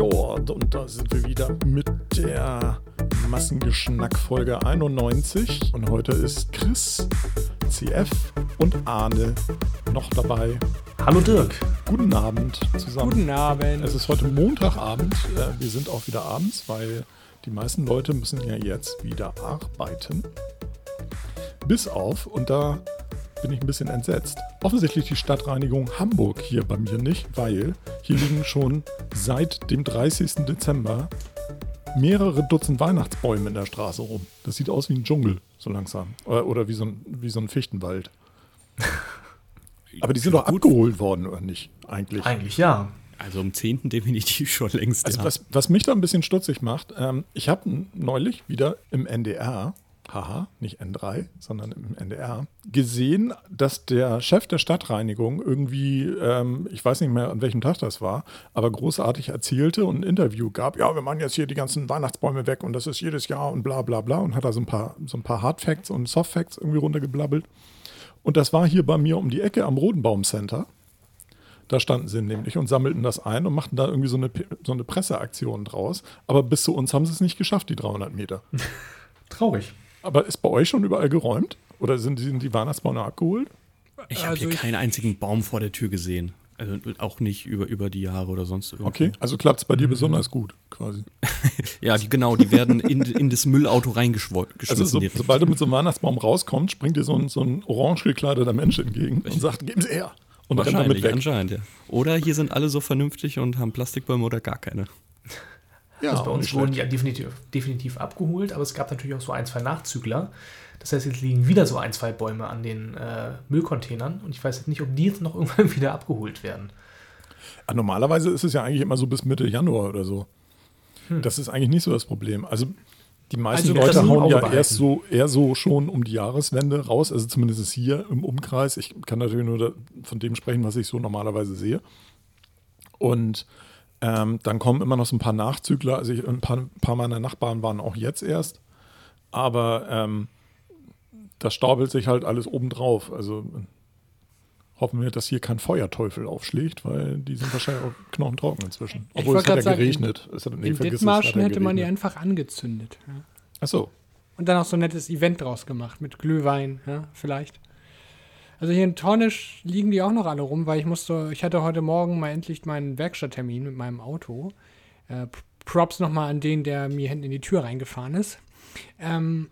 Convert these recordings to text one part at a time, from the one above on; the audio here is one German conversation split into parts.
und da sind wir wieder mit der Massengeschnack-Folge 91. Und heute ist Chris, CF und Arne noch dabei. Hallo Dirk. Guten Abend zusammen. Guten Abend. Es ist heute Montagabend. Äh, Wir sind auch wieder abends, weil die meisten Leute müssen ja jetzt wieder arbeiten. Bis auf, und da bin ich ein bisschen entsetzt, offensichtlich die Stadtreinigung Hamburg hier bei mir nicht, weil hier liegen schon seit dem 30. Dezember mehrere Dutzend Weihnachtsbäume in der Straße rum. Das sieht aus wie ein Dschungel, so langsam. Oder, oder wie, so ein, wie so ein Fichtenwald. Aber die sind doch abgeholt worden, oder nicht? Eigentlich. Eigentlich ja. Also am 10. definitiv schon längst. Also ja. was, was mich da ein bisschen stutzig macht, ähm, ich habe neulich wieder im NDR, haha, nicht N3, sondern im NDR, gesehen, dass der Chef der Stadtreinigung irgendwie, ähm, ich weiß nicht mehr an welchem Tag das war, aber großartig erzählte und ein Interview gab, ja, wir machen jetzt hier die ganzen Weihnachtsbäume weg und das ist jedes Jahr und bla bla bla und hat da so ein paar, so ein paar Hard Facts und Soft Facts irgendwie runtergeblabbelt. Und das war hier bei mir um die Ecke am Rodenbaum Center. Da standen sie nämlich und sammelten das ein und machten da irgendwie so eine, so eine Presseaktion draus. Aber bis zu uns haben sie es nicht geschafft, die 300 Meter. Traurig. Aber ist bei euch schon überall geräumt? Oder sind, sind die Weihnachtsbäume abgeholt? ich habe also hier ich- keinen einzigen Baum vor der Tür gesehen. Also auch nicht über, über die Jahre oder sonst irgendwie. Okay, also klappt es bei dir besonders gut, quasi. Ja, die, genau, die werden in, in das Müllauto reingeschmissen. Also so, sobald du mit so einem Weihnachtsbaum rauskommst, springt dir so ein, so ein orange gekleideter Mensch entgegen und sagt, geben Sie her. Und rennt damit weg. anscheinend, ja. Oder hier sind alle so vernünftig und haben Plastikbäume oder gar keine. Ja, also bei uns wurden die ja definitiv, definitiv abgeholt, aber es gab natürlich auch so ein, zwei Nachzügler. Das heißt, jetzt liegen wieder so ein, zwei Bäume an den äh, Müllcontainern und ich weiß jetzt nicht, ob die jetzt noch irgendwann wieder abgeholt werden. Ah, Normalerweise ist es ja eigentlich immer so bis Mitte Januar oder so. Das ist eigentlich nicht so das Problem. Also die meisten Also Leute hauen ja erst so, eher so schon um die Jahreswende raus, also zumindest hier im Umkreis. Ich kann natürlich nur da, von dem sprechen, was ich so normalerweise sehe. Und ähm, dann kommen immer noch so ein paar Nachzügler. Also ich, ein paar, ein paar meiner Nachbarn waren auch jetzt erst. Aber ähm, das staubelt sich halt alles obendrauf. Also hoffen wir, dass hier kein Feuerteufel aufschlägt, weil die sind wahrscheinlich auch knochentrocken inzwischen. Obwohl es hat ja sagen, geregnet. Es hat, nee, In vergiss Dithmarschen ja hätte man die einfach angezündet. Ja. Achso, Und dann auch so ein nettes Event draus gemacht mit Glühwein, ja, vielleicht. Also hier in Tornisch liegen die auch noch alle rum, weil ich musste, ich hatte heute Morgen mal endlich meinen Werkstatttermin mit meinem Auto. Äh, Props nochmal an den, der mir hinten in die Tür reingefahren ist. Ähm,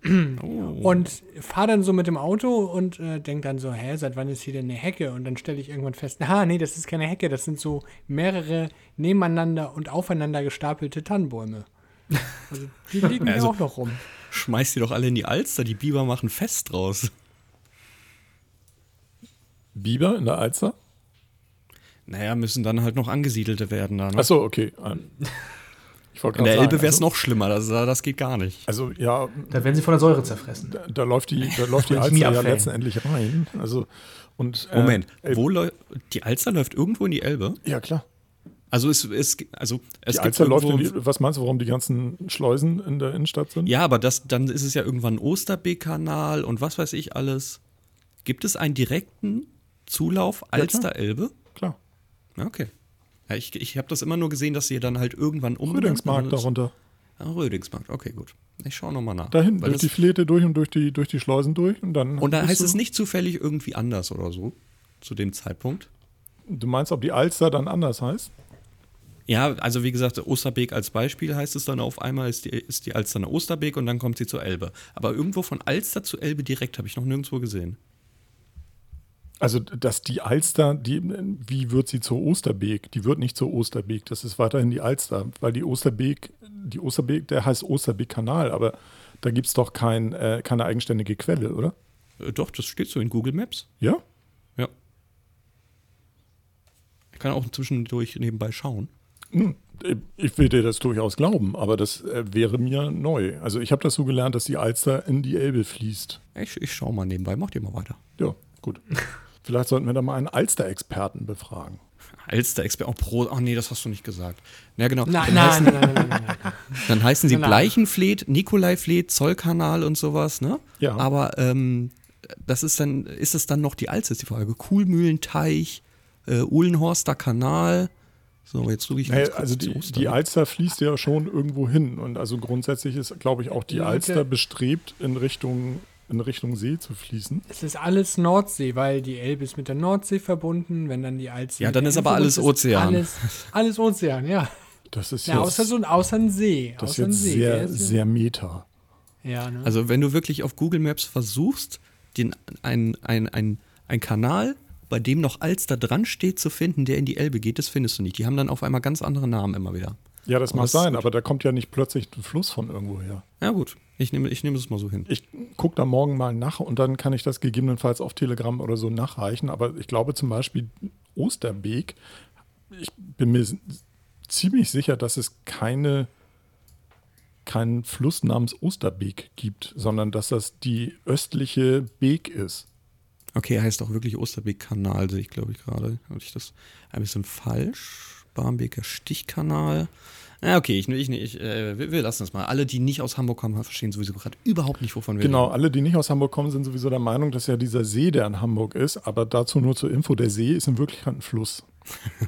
Und fahre dann so mit dem Auto und äh, denke dann so, hä, seit wann ist hier denn eine Hecke? Und dann stelle ich irgendwann fest, ah, nee, das ist keine Hecke, das sind so mehrere nebeneinander und aufeinander gestapelte Tannenbäume. Also die liegen Also- auch noch rum. Schmeißt die doch alle in die Alster, die Biber machen Fest draus. Biber in der Alster? Naja, müssen dann halt noch angesiedelte werden da. Ne? Achso, okay. In der Elbe wäre es also, noch schlimmer, das, das geht gar nicht. Also ja, Da werden sie von der Säure zerfressen. da, da läuft die, da läuft die Alster ja letztendlich rein. Also und äh, Moment, wo die Alster läuft irgendwo in die Elbe? Ja klar. Also es, es, also es Die gibt Alster läuft die, was meinst du, warum die ganzen Schleusen in der Innenstadt sind? Ja, aber das, dann ist es ja irgendwann ein Osterbeek-Kanal und was weiß ich alles. Gibt es einen direkten Zulauf klar. Alster-Elbe? Klar. Ja, okay. Ja, ich ich habe das immer nur gesehen, dass sie dann halt irgendwann um. Rödingsmarkt darunter. Ah, Rödingsmarkt, okay, gut. Ich schaue nochmal nach. Da hinten Weil durch die Fläte durch und durch die, durch die Schleusen durch. Und dann, und da bist heißt es nicht zufällig irgendwie anders oder so, zu dem Zeitpunkt. Du meinst, ob die Alster dann anders heißt? Ja, also wie gesagt, Osterbeek als Beispiel heißt es dann auf einmal, ist die, ist die Alster eine Osterbeek und dann kommt sie zur Elbe. Aber irgendwo von Alster zu Elbe direkt habe ich noch nirgendwo gesehen. Also, dass die Alster, die, wie wird sie zur Osterbeek? Die wird nicht zur Osterbeek, das ist weiterhin die Alster, weil die Osterbeek, die Osterbeek, der heißt Osterbeek-Kanal, aber da gibt es doch kein, äh, keine eigenständige Quelle, oder? Äh, doch, das steht so in Google Maps. Ja? Ja. Ich kann auch zwischendurch nebenbei schauen. Hm, Ich will dir das durchaus glauben, aber das äh, wäre mir neu. Also, ich habe das so gelernt, dass die Alster in die Elbe fließt. Ich, ich schaue mal nebenbei, mach dir mal weiter. Ja, gut. Vielleicht sollten wir da mal einen Alster-Experten befragen. Alster-Expert, oh, Pro, ach nee, das hast du nicht gesagt. Ja, genau. Nein, dann, nein, heißen, nein, nein, nein, nein, nein. dann heißen sie. Bleichenfleet, Nikolai-Fleet, Zollkanal und sowas, ne? Ja. Aber ähm, das ist dann, ist es dann noch die Alster, ist die Frage. Kuhlmühlenteich, äh, Uhlenhorster Kanal, So, jetzt suche ich Naja, also die, die Alster fließt ja schon irgendwo hin. Und also grundsätzlich ist, glaube ich, auch die Alster bestrebt, in Richtung, in Richtung See zu fließen. Es ist alles Nordsee, weil die Elbe ist mit der Nordsee verbunden. Wenn dann die Altsee. Ja, dann ist aber alles ist, Ozean. Alles, alles Ozean, ja. Das ist Ja, jetzt, außer so ein, außer ein See. das ist außer ein jetzt See. sehr, ist ja- sehr meta. Ja, ne? Also wenn du wirklich auf Google Maps versuchst, den, ein, ein, ein, ein Kanal, bei dem noch Alster dran steht, zu finden, der in die Elbe geht, das findest du nicht. Die haben dann auf einmal ganz andere Namen immer wieder. Ja, das Aber mag sein, aber da kommt ja nicht plötzlich ein Fluss von irgendwo her. Ja gut, ich nehme, ich nehme es mal so hin. Ich gucke da morgen mal nach und dann kann ich das gegebenenfalls auf Telegram oder so nachreichen. Aber ich glaube zum Beispiel Osterbeek, ich bin mir ziemlich sicher, dass es keine, keinen Fluss namens Osterbeek gibt, sondern dass das die östliche Beek ist. Okay, heißt auch wirklich Osterbeek-Kanal, sehe ich glaube ich gerade. Habe ich das ein bisschen falsch? Barmbeker Stichkanal. Ja, okay, ich, ich, ich, äh, wir, wir lassen das mal. Alle, die nicht aus Hamburg kommen, verstehen sowieso gerade überhaupt nicht, wovon wir Genau, reden. alle, die nicht aus Hamburg kommen, sind sowieso der Meinung, dass ja dieser See, der in Hamburg ist, aber dazu nur zur Info, der See ist in Wirklichkeit ein Fluss.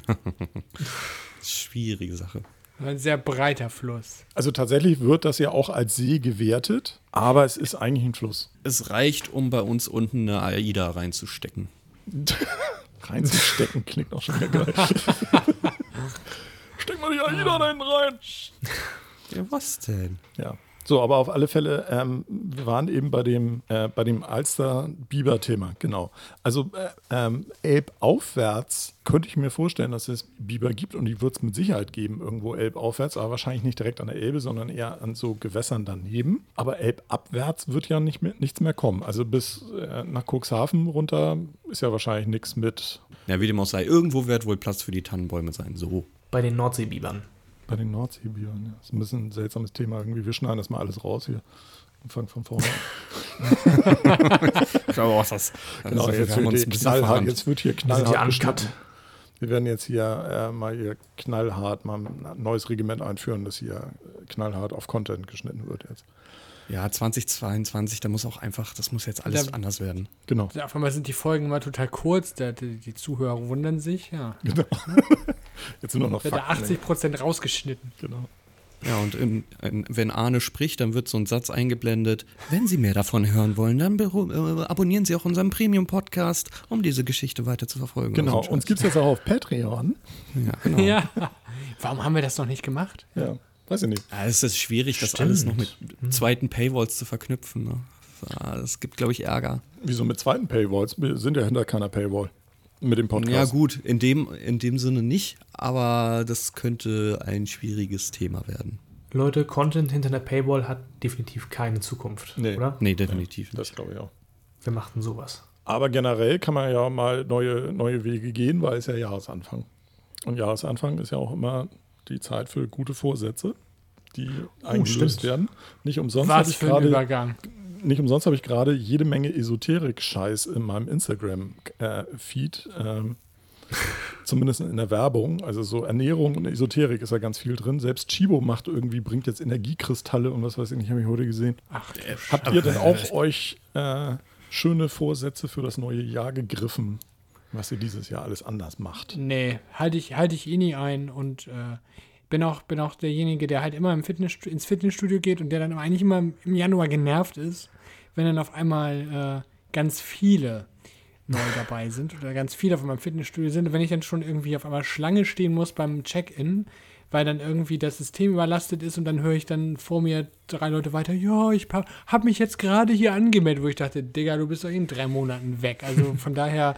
Schwierige Sache. Ein sehr breiter Fluss. Also tatsächlich wird das ja auch als See gewertet, aber es ist eigentlich ein Fluss. Es reicht, um bei uns unten eine AIDA reinzustecken. Reinzustecken klingt auch schon wieder geil. Steck mal die AIDA da hinten rein. Ja, was denn? Ja. So, aber auf alle Fälle, ähm, wir waren eben bei dem, äh, bei dem Alster-Biber-Thema, genau. Also äh, ähm, Elbaufwärts könnte ich mir vorstellen, dass es Biber gibt und die wird es mit Sicherheit geben, irgendwo Elbaufwärts, aber wahrscheinlich nicht direkt an der Elbe, sondern eher an so Gewässern daneben. Aber Elbabwärts wird ja nicht mehr, nichts mehr kommen. Also bis äh, nach Cuxhaven runter ist ja wahrscheinlich nichts mit Ja, wie dem auch sei, irgendwo wird wohl Platz für die Tannenbäume sein. So. Bei den Nordseebibern. bei den Nordseebibern. Ja. Das ist ein bisschen ein seltsames Thema irgendwie. Wir schneiden das mal alles raus hier und fangen von vorne an. Aber was das? Genau, Also, wir jetzt haben wird, uns hier knallhart, jetzt wird hier Wir knallhart. Wir werden jetzt hier äh, mal hier knallhart mal ein neues Regiment einführen, das hier knallhart auf Content geschnitten wird jetzt. Ja, 2022, da muss auch einfach, das muss jetzt alles Da- anders werden. Genau. Auf einmal sind die Folgen immer total kurz. Die, die Zuhörer wundern sich. Ja. genau. jetzt sind nur noch Wird da Fakten. 80% rausgeschnitten. Genau. Ja, und in, in, wenn Arne spricht, dann wird so ein Satz eingeblendet. Wenn Sie mehr davon hören wollen, dann äh, abonnieren Sie auch unseren Premium-Podcast, um diese Geschichte weiter zu verfolgen. Genau. Also, Uns gibt es jetzt auch auf Patreon. ja, genau. Ja. Warum haben wir das noch nicht gemacht? Ja. Weiß ich nicht. Ja, es ist schwierig, das alles noch mit zweiten Paywalls zu verknüpfen. Ne? Das gibt, glaube ich, Ärger. Wieso mit zweiten Paywalls? Wir sind ja hinter keiner Paywall. Mit dem Podcast. Ja, gut, in dem, in dem Sinne nicht, aber das könnte ein schwieriges Thema werden. Leute, Content hinter der Paywall hat definitiv keine Zukunft, Nee. oder? Nee, definitiv nicht. Das glaube ich auch. Wir machten sowas. Aber generell kann man ja mal neue, neue Wege gehen, weil es ja Jahresanfang. Und Jahresanfang ist ja auch immer die Zeit für gute Vorsätze, die eingelöst stimmt. werden. Nicht umsonst Was ich für ein gerade Übergang. Nicht umsonst habe ich gerade jede Menge Esoterik-Scheiß in meinem Instagram-Feed. ähm, zumindest in der Werbung. Also so Ernährung und Esoterik ist da ganz viel drin. Selbst Chibo macht irgendwie, bringt jetzt Energiekristalle und was weiß ich nicht, habe ich heute gesehen. Ach, Habt ihr denn auch euch äh, schöne Vorsätze für das neue Jahr gegriffen, was ihr dieses Jahr alles anders macht? Nee, halte ich, halte ich eh nie ein und äh, bin, auch, bin auch derjenige, der halt immer im Fitness, ins Fitnessstudio geht und der dann eigentlich immer im Januar genervt ist, wenn dann auf einmal äh, ganz viele neu dabei sind oder ganz viele auf meinem Fitnessstudio sind und wenn ich dann schon irgendwie auf einmal Schlange stehen muss beim Check-in, weil dann irgendwie das System überlastet ist und dann höre ich dann vor mir drei Leute weiter, ja, ich habe mich jetzt gerade hier angemeldet, wo ich dachte, Digga, du bist doch in drei Monaten weg. Also von daher,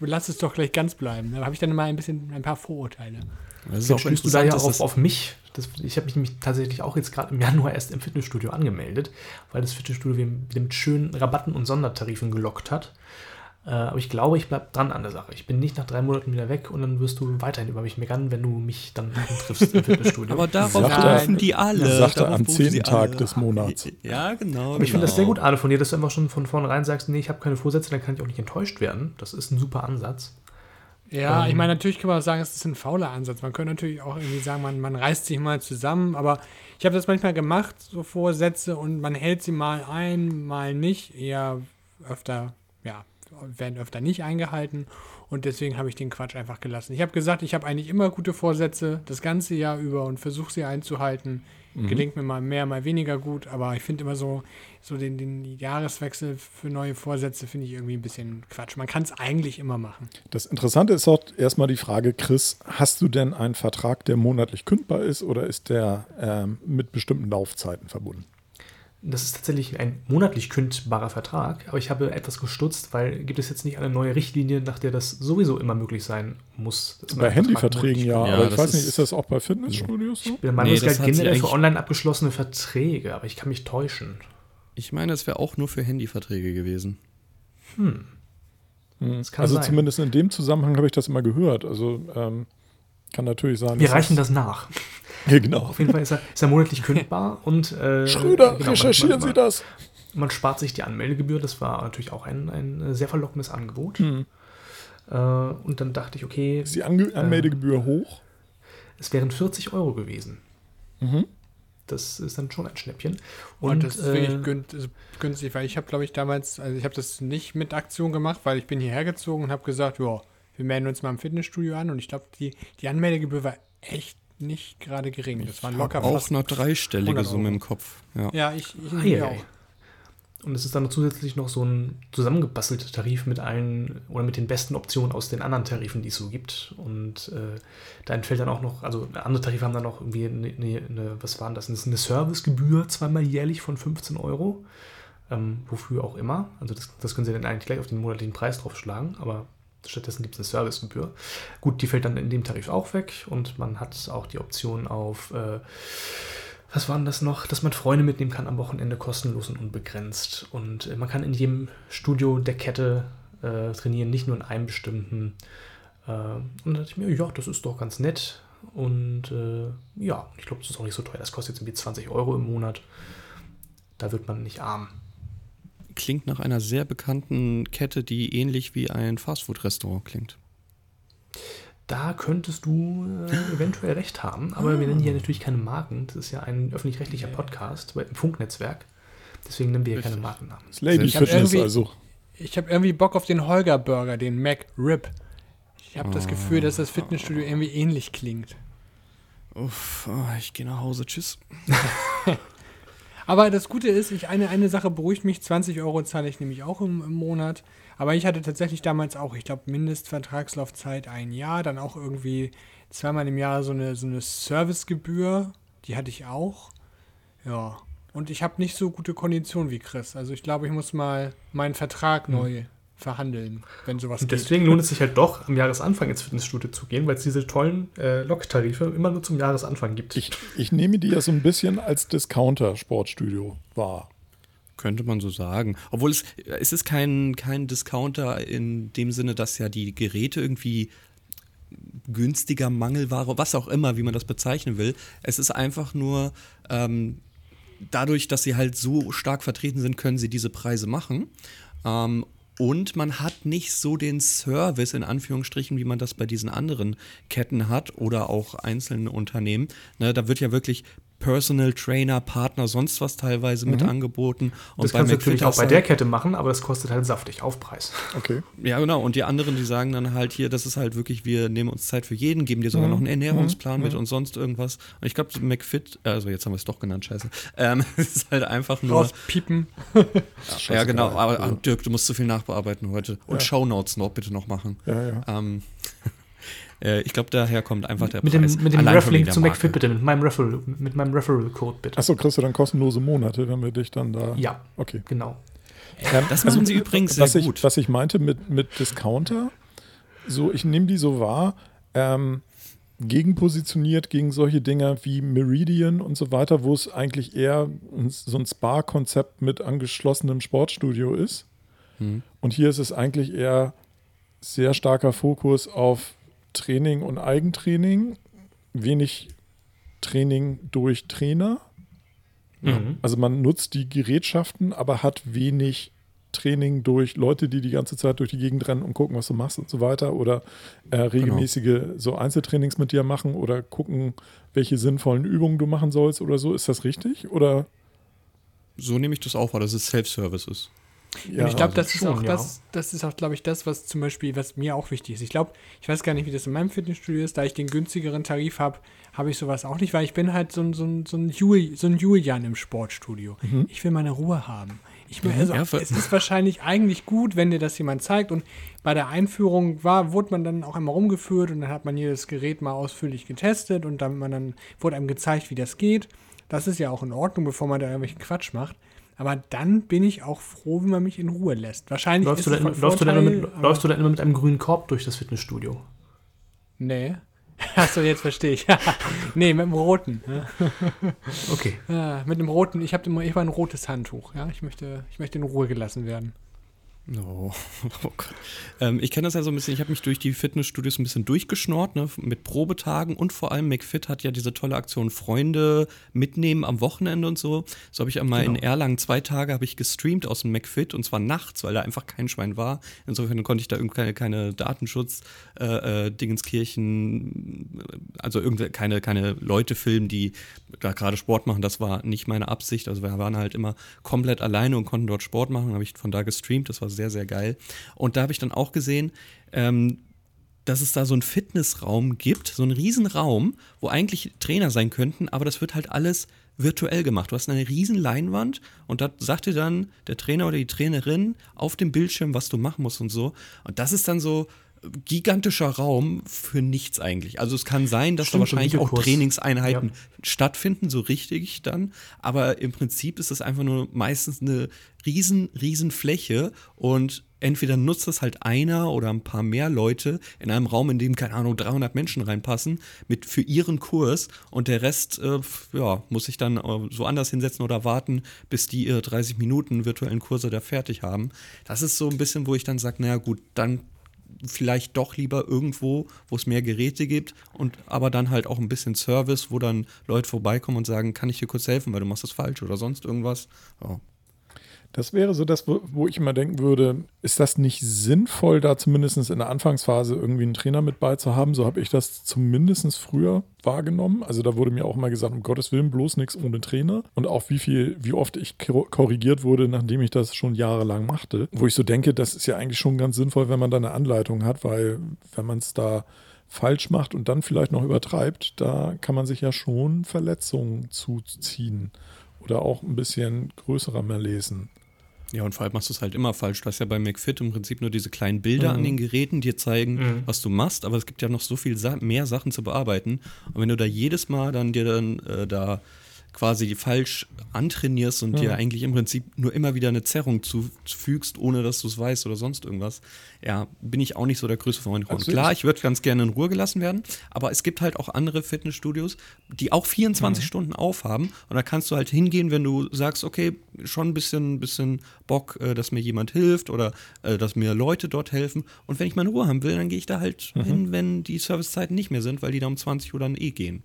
lass es doch gleich ganz bleiben. Da habe ich dann mal ein bisschen, ein paar Vorurteile. Das ist Jetzt auch du da ja dass auf, mich. Das, ich habe mich nämlich tatsächlich auch jetzt gerade im Januar erst im Fitnessstudio angemeldet, weil das Fitnessstudio mit schönen Rabatten und Sondertarifen gelockt hat. Äh, aber ich glaube, ich bleibe dran an der Sache. Ich bin nicht nach drei Monaten wieder weg und dann wirst du weiterhin über mich meckern, wenn du mich dann triffst im Fitnessstudio. aber darauf rufen die alle. sagt er am zehnten Tag des Monats. Ja, genau. Aber ich finde das sehr genau. gut, Arne, von dir, dass du einfach schon von vornherein sagst, nee, ich habe keine Vorsätze, dann kann ich auch nicht enttäuscht werden. Das ist ein super Ansatz. Ja, Ähm. ich meine, natürlich kann man auch sagen, es ist ein fauler Ansatz. Man könnte natürlich auch irgendwie sagen, man, man reißt sich mal zusammen, aber ich habe das manchmal gemacht, so Vorsätze, und man hält sie mal ein, mal nicht, eher öfter, ja, werden öfter nicht eingehalten und deswegen habe ich den Quatsch einfach gelassen. Ich habe gesagt, ich habe eigentlich immer gute Vorsätze das ganze Jahr über und versuche sie einzuhalten. Mhm. Gelingt mir mal mehr, mal weniger gut, aber ich finde immer so, so den, den Jahreswechsel für neue Vorsätze finde ich irgendwie ein bisschen Quatsch. Man kann es eigentlich immer machen. Das Interessante ist auch erstmal die Frage, Chris, hast du denn einen Vertrag, der monatlich kündbar ist oder ist der ähm, mit bestimmten Laufzeiten verbunden? Das ist tatsächlich ein monatlich kündbarer Vertrag, aber ich habe etwas gestutzt, weil gibt es jetzt nicht eine neue Richtlinie, nach der das sowieso immer möglich sein muss. Bei Handyverträgen ja, monatlich aber ich weiß nicht, ist- das auch bei Fitnessstudios so? Ich bin der Meinung, Nee, das sie generell für online abgeschlossene Verträge, aber ich kann mich täuschen. Ich meine, es wäre auch nur für Handyverträge gewesen. Das kann also sein. zumindest in dem Zusammenhang habe ich das immer gehört. Also ähm, kann natürlich sein. Wir reichen das nach. Ja, genau. Auf jeden Fall ist er, ist er monatlich kündbar und äh, Schröder, genau, man- recherchieren man, Sie man, das. Man spart sich die Anmeldegebühr, das war natürlich auch ein, ein sehr verlockendes Angebot. Hm. Äh, und dann dachte ich, okay, Ist die Ange Anmeldegebühr hoch? es wären 40 Euro gewesen. Mhm. Das ist dann schon ein Schnäppchen. Und, Und, das ist äh, wirklich ist günstig, weil ich habe, glaube ich, damals, also ich habe das nicht mit Aktion gemacht, weil ich bin hierher gezogen und habe gesagt, ja, wir melden uns mal im Fitnessstudio an und ich glaube, die, die Anmeldegebühr war echt nicht gerade gering. Das waren locker Auch eine dreistellige 100 Summe im Kopf. Ja. Ja, ich, ich ei. auch. Und es ist dann zusätzlich noch so ein zusammengebastelter Tarif mit allen oder mit den besten Optionen aus den anderen Tarifen, die es so gibt. Und äh, da entfällt dann auch noch, also andere Tarife haben dann noch irgendwie eine, eine, eine was waren das? Eine Servicegebühr zweimal jährlich von 15 Euro. Ähm, wofür auch immer. Also das, das können Sie dann eigentlich gleich auf den monatlichen Preis draufschlagen, aber stattdessen gibt es eine Servicegebühr. Gut, die fällt dann in dem Tarif auch weg und man hat auch die Option auf äh, was war denn das noch, dass man Freunde mitnehmen kann am Wochenende kostenlos und unbegrenzt. Und äh, man kann in jedem Studio der Kette äh, trainieren, nicht nur in einem bestimmten. Äh, und dann dachte ich mir, ja, das ist doch ganz nett. Und äh, ja, ich glaube, das ist auch nicht so teuer. Das kostet jetzt irgendwie 20 Euro im Monat. Da wird man nicht arm. Klingt nach einer sehr bekannten Kette, die ähnlich wie ein Fastfood-Restaurant klingt. Da könntest du äh, eventuell recht haben, aber wir nennen hier natürlich keine Marken. Das ist ja ein öffentlich-rechtlicher Podcast im Funknetzwerk. Deswegen nennen wir hier keine. Markennamen. Das Lady Ich Fitness irgendwie- also. Ich habe irgendwie Bock auf den Holger Burger, den Mac Rib. Ich habe das Gefühl, dass das Fitnessstudio irgendwie ähnlich klingt. Uff, oh, ich gehe nach Hause. Tschüss. Aber das Gute ist, ich, eine, eine Sache beruhigt mich, 20 Euro zahle ich nämlich auch im, im Monat. Aber ich hatte tatsächlich damals auch, ich glaube, Mindestvertragslaufzeit ein Jahr, dann auch irgendwie zweimal im Jahr so eine, so eine Servicegebühr, die hatte ich auch. Ja. Und ich habe nicht so gute Konditionen wie Chris. Also ich glaube, ich muss mal meinen Vertrag neu verhandeln, wenn sowas Und geht. deswegen lohnt es sich halt doch, am Jahresanfang ins Fitnessstudio zu gehen, weil es diese tollen äh, Loktarife immer nur zum Jahresanfang gibt. Ich, ich nehme die ja so ein bisschen als Discounter-Sportstudio wahr. Könnte man so sagen. Obwohl es, es ist kein, kein Discounter in dem Sinne, dass ja die Geräte irgendwie günstiger Mangelware, was auch immer, wie man das bezeichnen will. Es ist einfach nur ähm, dadurch, dass sie halt so stark vertreten sind, können sie diese Preise machen. Ähm, und man hat nicht so den Service in Anführungsstrichen, wie man das bei diesen anderen Ketten hat oder auch einzelnen Unternehmen. Ne, da wird ja wirklich Personal Trainer, Partner, sonst was teilweise mit angeboten. Und das bei kannst du natürlich auch bei der Kette machen, aber das kostet halt saftig Aufpreis. Okay. ja, genau. Und die anderen, die sagen dann halt hier, das ist halt wirklich, wir nehmen uns Zeit für jeden, geben dir sogar noch einen Ernährungsplan mit und sonst irgendwas. Und ich glaube, McFit, also jetzt haben wir es doch genannt, scheiße. Ähm, es ist halt einfach nur. Rauspiepen. ja, genau. Aber Dirk, du musst zu viel nachbearbeiten heute. Und Shownotes noch bitte noch machen. Ja, ja. Ähm, äh, ich glaube, daher kommt einfach der Mit dem, Preis. mit dem wegen Referral der zu Marke. McFit bitte, mit meinem Referral, mit meinem Referral-Code bitte. Achso, kriegst du dann kostenlose Monate, wenn wir dich dann da. Ja, Okay. genau. Ähm, Das machen sie übrigens was sehr ich, gut. Was ich meinte mit, mit Discounter, so ich nehme die so wahr, ähm, gegenpositioniert gegen solche Dinger wie Meridian und so weiter, wo es eigentlich eher so ein Spa-Konzept mit angeschlossenem Sportstudio ist. Hm. Und hier ist es eigentlich eher sehr starker Fokus auf Training und Eigentraining, wenig Training durch Trainer. Mhm. Also man nutzt die Gerätschaften, aber hat wenig Training durch Leute, die die ganze Zeit durch die Gegend rennen und gucken, was du machst und so weiter. Oder äh, regelmäßige so Einzeltrainings mit dir machen oder gucken, welche sinnvollen Übungen du machen sollst oder so. Ist das richtig? Oder So nehme ich das auch wahr, dass es Self-Service ist. Und ich glaube, das ist schon, auch ja. das, das ist auch, glaube ich, das, was zum Beispiel, was mir auch wichtig ist. Ich glaube, ich weiß gar nicht, wie das in meinem Fitnessstudio ist, da ich den günstigeren Tarif habe, habe ich sowas auch nicht, weil ich bin halt so ein, so ein, so ein, Jul, so ein Julian im Sportstudio. Ich will meine Ruhe haben. Ich will, also, Ja, es ist wahrscheinlich eigentlich gut, wenn dir das jemand zeigt. Und bei der Einführung war, wurde man dann auch einmal rumgeführt und dann hat man jedes Gerät mal ausführlich getestet und dann, man dann wurde einem gezeigt, wie das geht. Das ist ja auch in Ordnung, bevor man da irgendwelchen Quatsch macht. Aber dann bin ich auch froh, wenn man mich in Ruhe lässt. Wahrscheinlich Läufst, du dann, von läufst, du dann immer Vorteil, mit, läufst du dann immer mit einem grünen Korb durch das Fitnessstudio? Nee. Achso, jetzt verstehe ich. nee, mit dem roten. Ja. Okay. Ja, mit dem roten, ich habe immer, ich war ein rotes Handtuch. Ja, ich möchte, ich möchte in Ruhe gelassen werden. Oh, oh Gott. Ähm, ich kenne das ja so ein bisschen, ich habe mich durch die Fitnessstudios ein bisschen durchgeschnort, ne, mit Probetagen und vor allem McFit hat ja diese tolle Aktion Freunde mitnehmen am Wochenende und so. So habe ich einmal in Erlangen zwei Tage habe ich gestreamt aus dem McFit und zwar nachts, weil da einfach kein Schwein war. Insofern konnte ich da irgendwie keine, keine Datenschutz äh, äh, Dingenskirchen, also irgendwie keine, keine Leute filmen, die da gerade Sport machen. Das war nicht meine Absicht. Also wir waren halt immer komplett alleine und konnten dort Sport machen. Habe ich von da gestreamt. Das war sehr, sehr geil. Und da habe ich dann auch gesehen, ähm, dass es da so einen Fitnessraum gibt, so einen Riesenraum, wo eigentlich Trainer sein könnten, aber das wird halt alles virtuell gemacht. Du hast eine riesen Leinwand und da sagt dir dann der Trainer oder die Trainerin auf dem Bildschirm, was du machen musst und so. Und das ist dann so gigantischer Raum für nichts eigentlich. Also es kann sein, dass Stimmt, da wahrscheinlich auch. Trainingseinheiten Ja. stattfinden, so richtig dann. Aber im Prinzip ist es einfach nur meistens eine riesen, riesen Fläche und entweder nutzt das halt einer oder ein paar mehr Leute in einem Raum, in dem, keine Ahnung, 300 Menschen reinpassen, mit für ihren Kurs und der Rest, äh, ja, muss sich dann äh, so anders hinsetzen oder warten, bis die ihre 30 Minuten virtuellen Kurse da fertig haben. Das ist so ein bisschen, wo ich dann sage, naja gut, dann vielleicht doch lieber irgendwo, wo es mehr Geräte gibt und aber dann halt auch ein bisschen Service, wo dann Leute vorbeikommen und sagen, kann ich dir kurz helfen, weil du machst das falsch oder sonst irgendwas. Ja. Das wäre so das, wo, wo ich immer denken würde, ist das nicht sinnvoll, da zumindest in der Anfangsphase irgendwie einen Trainer mit beizuhaben? So habe ich das zumindest früher wahrgenommen. Also da wurde mir auch mal gesagt, um Gottes Willen, bloß nichts ohne Trainer. Und auch wie viel, wie oft ich kor- korrigiert wurde, nachdem ich das schon jahrelang machte. Wo ich so denke, das ist ja eigentlich schon ganz sinnvoll, wenn man da eine Anleitung hat, weil wenn man es da falsch macht und dann vielleicht noch übertreibt, da kann man sich ja schon Verletzungen zuziehen. Oder auch ein bisschen größerer mehr lesen. Ja, und vor allem machst du es halt immer falsch. Du hast ja bei McFit im Prinzip nur diese kleinen Bilder Mhm. an den Geräten, die dir zeigen, Mhm. was du machst, aber es gibt ja noch so viel mehr Sachen zu bearbeiten. Und wenn du da jedes Mal dann dir dann äh, da quasi falsch antrainierst und dir eigentlich im Prinzip nur immer wieder eine Zerrung zufügst, ohne dass du es weißt oder sonst irgendwas, ja, bin ich auch nicht so der größte Freund von. Klar, ich- würde ganz gerne in Ruhe gelassen werden, aber es gibt halt auch andere Fitnessstudios, die auch 24 Stunden aufhaben und da kannst du halt hingehen, wenn du sagst, okay, schon ein bisschen, bisschen Bock, äh, dass mir jemand hilft oder äh, dass mir Leute dort helfen und wenn ich meine Ruhe haben will, dann gehe ich da halt hin, wenn die Servicezeiten nicht mehr sind, weil die da um 20 Uhr dann eh gehen.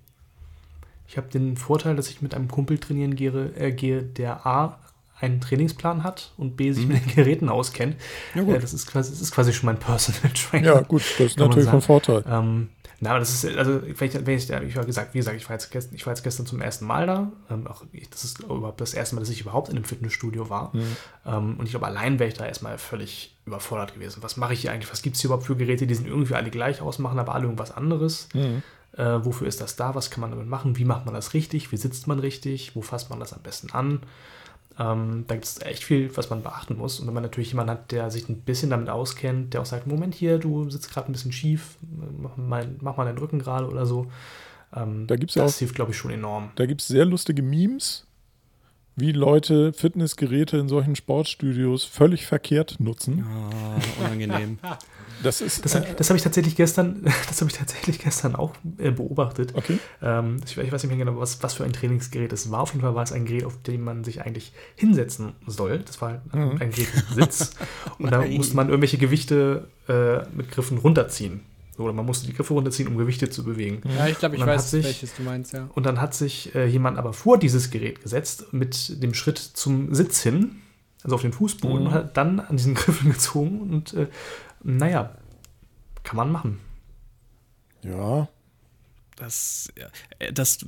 Ich habe den Vorteil, dass ich mit einem Kumpel trainieren gehe, äh, gehe der A einen Trainingsplan hat und B sich mit den Geräten auskennt. Ja. Äh, das, ist quasi, das ist quasi schon mein Personal Trainer. Ja, gut, das ist natürlich von sagen. Vorteil. Ähm, na, aber das ist, also, vielleicht, wenn ich, ich war gesagt, wie gesagt, ich war jetzt gestern, ich war jetzt gestern zum ersten Mal da. Ähm, auch, ich, das ist überhaupt das erste Mal, dass ich überhaupt in einem Fitnessstudio war. Ähm, und ich glaube, allein wäre ich da erstmal völlig überfordert gewesen. Was mache ich hier eigentlich? Was gibt es hier überhaupt für Geräte? Die sehen irgendwie alle gleich aus, machen aber alle irgendwas anderes. Mhm. Äh, wofür ist das da? Was kann man damit machen? Wie macht man das richtig? Wie sitzt man richtig? Wo fasst man das am besten an? Ähm, da gibt es echt viel, was man beachten muss. Und wenn man natürlich jemanden hat, der sich ein bisschen damit auskennt, der auch sagt, Moment hier, du sitzt gerade ein bisschen schief, mach mal, mach mal deinen Rücken gerade oder so. Ähm, Da gibt's das auch- hilft, glaube ich, schon enorm. Da gibt es sehr lustige Memes, wie Leute Fitnessgeräte in solchen Sportstudios völlig verkehrt nutzen. Ah, unangenehm. Das ist. Das, äh, das habe ich tatsächlich gestern, das habe ich tatsächlich gestern auch äh, beobachtet. okay. Ähm, ich, ich weiß nicht mehr genau, was, was für ein Trainingsgerät es war. Auf jeden Fall war es ein Gerät, auf dem man sich eigentlich hinsetzen soll. Das war halt Mhm. ein Gerät mit Sitz. Und da musste man irgendwelche Gewichte äh, mit Griffen runterziehen. Oder man musste die Griffe runterziehen, um Gewichte zu bewegen. Ja, ich glaube, ich weiß, hat sich- welches du meinst, ja. Und dann hat sich äh, jemand aber vor dieses Gerät gesetzt mit dem Schritt zum Sitz hin, also auf den Fußboden, Mhm. und hat dann an diesen Griffen gezogen und äh, naja, kann man machen. Ja. das, äh, das,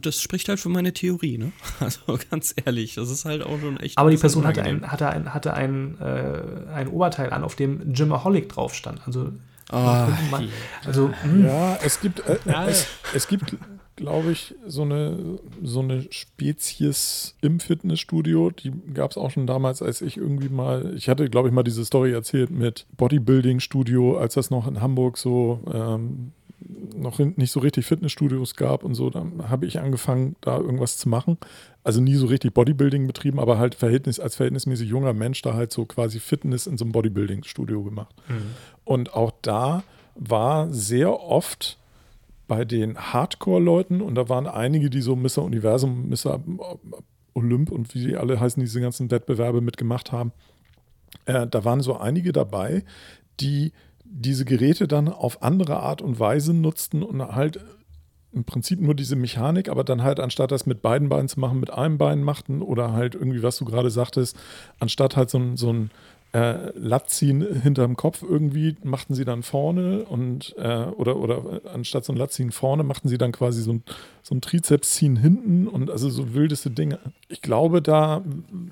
das spricht halt für meine Theorie, ne? Also ganz ehrlich, das ist halt auch schon echt. Aber die Person hatte ein, hatte ein, hatte ein, äh, ein Oberteil an, auf dem Gymaholic drauf stand. Also, Ah, man, also hm. Ja, es gibt, äh, es, es gibt, glaube ich, so eine, so eine Spezies im Fitnessstudio. Die gab es auch schon damals, als ich irgendwie mal, ich hatte, glaube ich, mal diese Story erzählt mit Bodybuilding-Studio, als das noch in Hamburg so ähm, noch nicht so richtig Fitnessstudios gab und so, dann habe ich angefangen, da irgendwas zu machen. Also nie so richtig Bodybuilding betrieben, aber halt Verhältnis, als verhältnismäßig junger Mensch da halt so quasi Fitness in so einem Bodybuilding-Studio gemacht. Und auch da war sehr oft bei den Hardcore-Leuten, und da waren einige, die so Mr. Universum, Mr. Olymp und wie die alle heißen, diese ganzen Wettbewerbe mitgemacht haben, äh, da waren so einige dabei, die diese Geräte dann auf andere Art und Weise nutzten und halt im Prinzip nur diese Mechanik, aber dann halt anstatt das mit beiden Beinen zu machen, mit einem Bein machten oder halt irgendwie, was du gerade sagtest, anstatt halt so so ein äh, Latziehen hinterm Kopf irgendwie machten sie dann vorne und äh, oder, oder anstatt so ein Latziehen vorne machten sie dann quasi so ein, so ein Trizepsziehen hinten und also so wildeste Dinge. Ich glaube, da,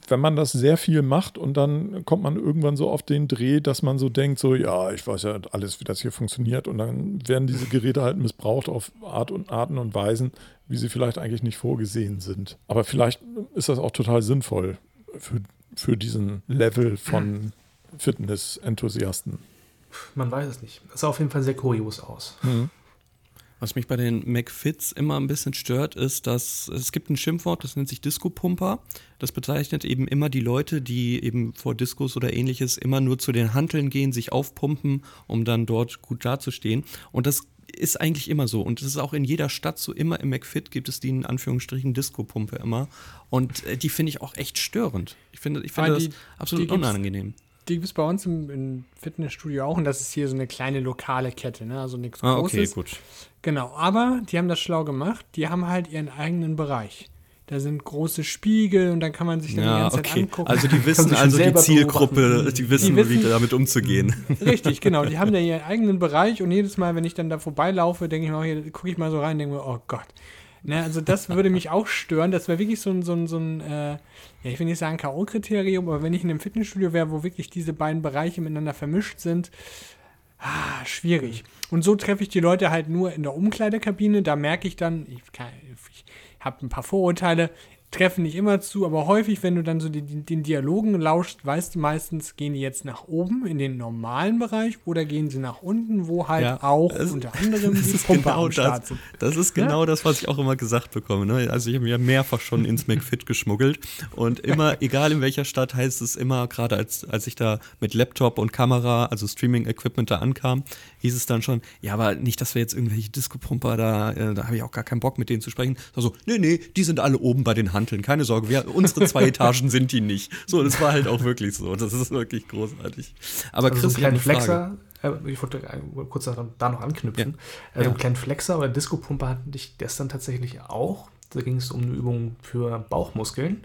wenn man das sehr viel macht und dann kommt man irgendwann so auf den Dreh, dass man so denkt, so, ja, ich weiß ja alles, wie das hier funktioniert und dann werden diese Geräte halt missbraucht auf Art und Arten und Weisen, wie sie vielleicht eigentlich nicht vorgesehen sind. Aber vielleicht ist das auch total sinnvoll für, für diesen Level von Fitness-Enthusiasten. man weiß es nicht. Das sah auf jeden Fall sehr kurios aus. Was mich bei den McFits immer ein bisschen stört, ist, dass es gibt ein Schimpfwort, das nennt sich Disco-Pumper. Das bezeichnet eben immer die Leute, die eben vor Diskos oder ähnliches immer nur zu den Hanteln gehen, sich aufpumpen, um dann dort gut dazustehen. Und das ist eigentlich immer so. Und es ist auch in jeder Stadt so, immer im McFit gibt es die in Anführungsstrichen Disco-Pumpe immer. Und äh, die finde ich auch echt störend. Ich finde, ich finde Aber das die- absolut die unangenehm. Die gibt es bei uns im, im Fitnessstudio auch und das ist hier so eine kleine lokale Kette, ne? also nichts Ah, okay, Großes. gut. Genau, aber die haben das schlau gemacht. Die haben halt ihren eigenen Bereich. Da sind große Spiegel und dann kann man sich dann die Ja, ganze Zeit okay. angucken. Also die wissen also die Zielgruppe, beobachten. die wissen, Die wie wissen- damit umzugehen. Richtig, genau. Die haben da ihren eigenen Bereich und jedes Mal, wenn ich dann da vorbeilaufe, denke ich mir, hier gucke ich mal so rein, denke mir, oh Gott. Ne, also das würde mich auch stören. Das wäre wirklich so ein, so ein, so ein äh, ja, ich will nicht sagen K.O.-Kriterium, aber wenn ich in einem Fitnessstudio wäre, wo wirklich diese beiden Bereiche miteinander vermischt sind, ah, schwierig. Und so treffe ich die Leute halt nur in der Umkleidekabine. Da merke ich dann, ich, kann- habe ein paar Vorurteile, treffen nicht immer zu, aber häufig, wenn du dann so die, die, den Dialogen lauschst, weißt du meistens, gehen die jetzt nach oben in den normalen Bereich oder gehen sie nach unten, wo halt Ja, auch das- unter anderem Das die ist, Pumpe genau das, sind. das ist genau das, was ich auch immer gesagt bekomme. Ne? Also ich habe mir mehrfach schon ins McFit geschmuggelt und immer, egal in welcher Stadt, heißt es immer, gerade als, als ich da mit Laptop und Kamera, also Streaming-Equipment da ankam, hieß es dann schon, ja, aber nicht, dass wir jetzt irgendwelche Disco-Pumper da, äh, da habe ich auch gar keinen Bock mit denen zu sprechen. Also, nee, nee, die sind alle oben bei den Hanteln, keine Sorge, wir, unsere zwei Etagen sind die nicht. So, das war halt auch wirklich so. Das ist wirklich großartig. Aber Also so Chris, eine Frage. Flexer, äh, ich wollte kurz da noch anknüpfen. Äh, so einen kleinen Flexer oder Disco-Pumper hatte ich gestern tatsächlich auch. Da ging es um eine Übung für Bauchmuskeln.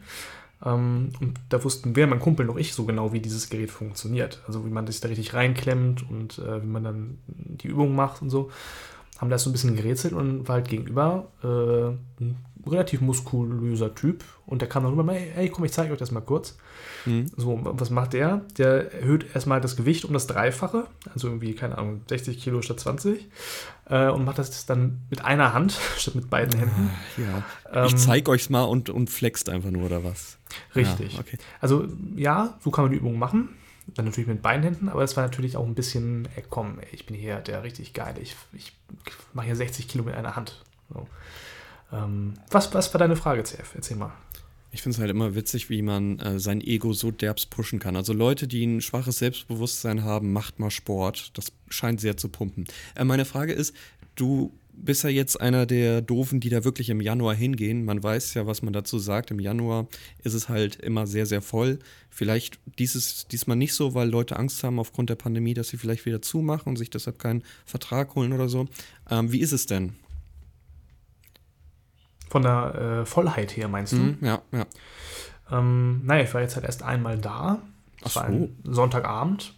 Ähm, und da wussten weder mein Kumpel noch ich so genau, wie dieses Gerät funktioniert. Also wie man sich da richtig reinklemmt und äh, wie man dann die Übung macht und so. Haben das so ein bisschen gerätselt und war halt gegenüber äh, ein relativ muskulöser Typ. Und der kam dann rüber, hey, hey komm, ich zeige euch das mal kurz. So, was macht der? Der erhöht erstmal das Gewicht um das Dreifache, also irgendwie, keine Ahnung, 60 Kilo statt 20. Äh, und macht das dann mit einer Hand statt mit beiden Händen. Ja. ich Ähm, zeig euch's mal und, und flext einfach nur, oder was? Richtig. Ja, okay. Also ja, so kann man die Übung machen. Dann natürlich mit beiden Händen, aber das war natürlich auch ein bisschen, ey, komm, ey, ich bin hier der richtig geile. Ich, ich mache hier 60 Kilo mit einer Hand. So. Ähm, was, was war deine Frage, CF? Erzähl mal. Ich finde es halt immer witzig, wie man äh, sein Ego so derbs pushen kann. Also Leute, die ein schwaches Selbstbewusstsein haben, macht mal Sport. Das scheint sehr zu pumpen. Äh, meine Frage ist, du bist ja jetzt einer der Doofen, die da wirklich im Januar hingehen. Man weiß ja, was man dazu sagt. Im Januar ist es halt immer sehr, sehr voll. Vielleicht dieses, diesmal nicht so, weil Leute Angst haben aufgrund der Pandemie, dass sie vielleicht wieder zumachen und sich deshalb keinen Vertrag holen oder so. Ähm, wie ist es denn? Von der äh, Vollheit her meinst du? Hm? Ja, ja. Ähm, naja, ich war jetzt halt erst einmal da. Das Ach war ein Sonntagabend.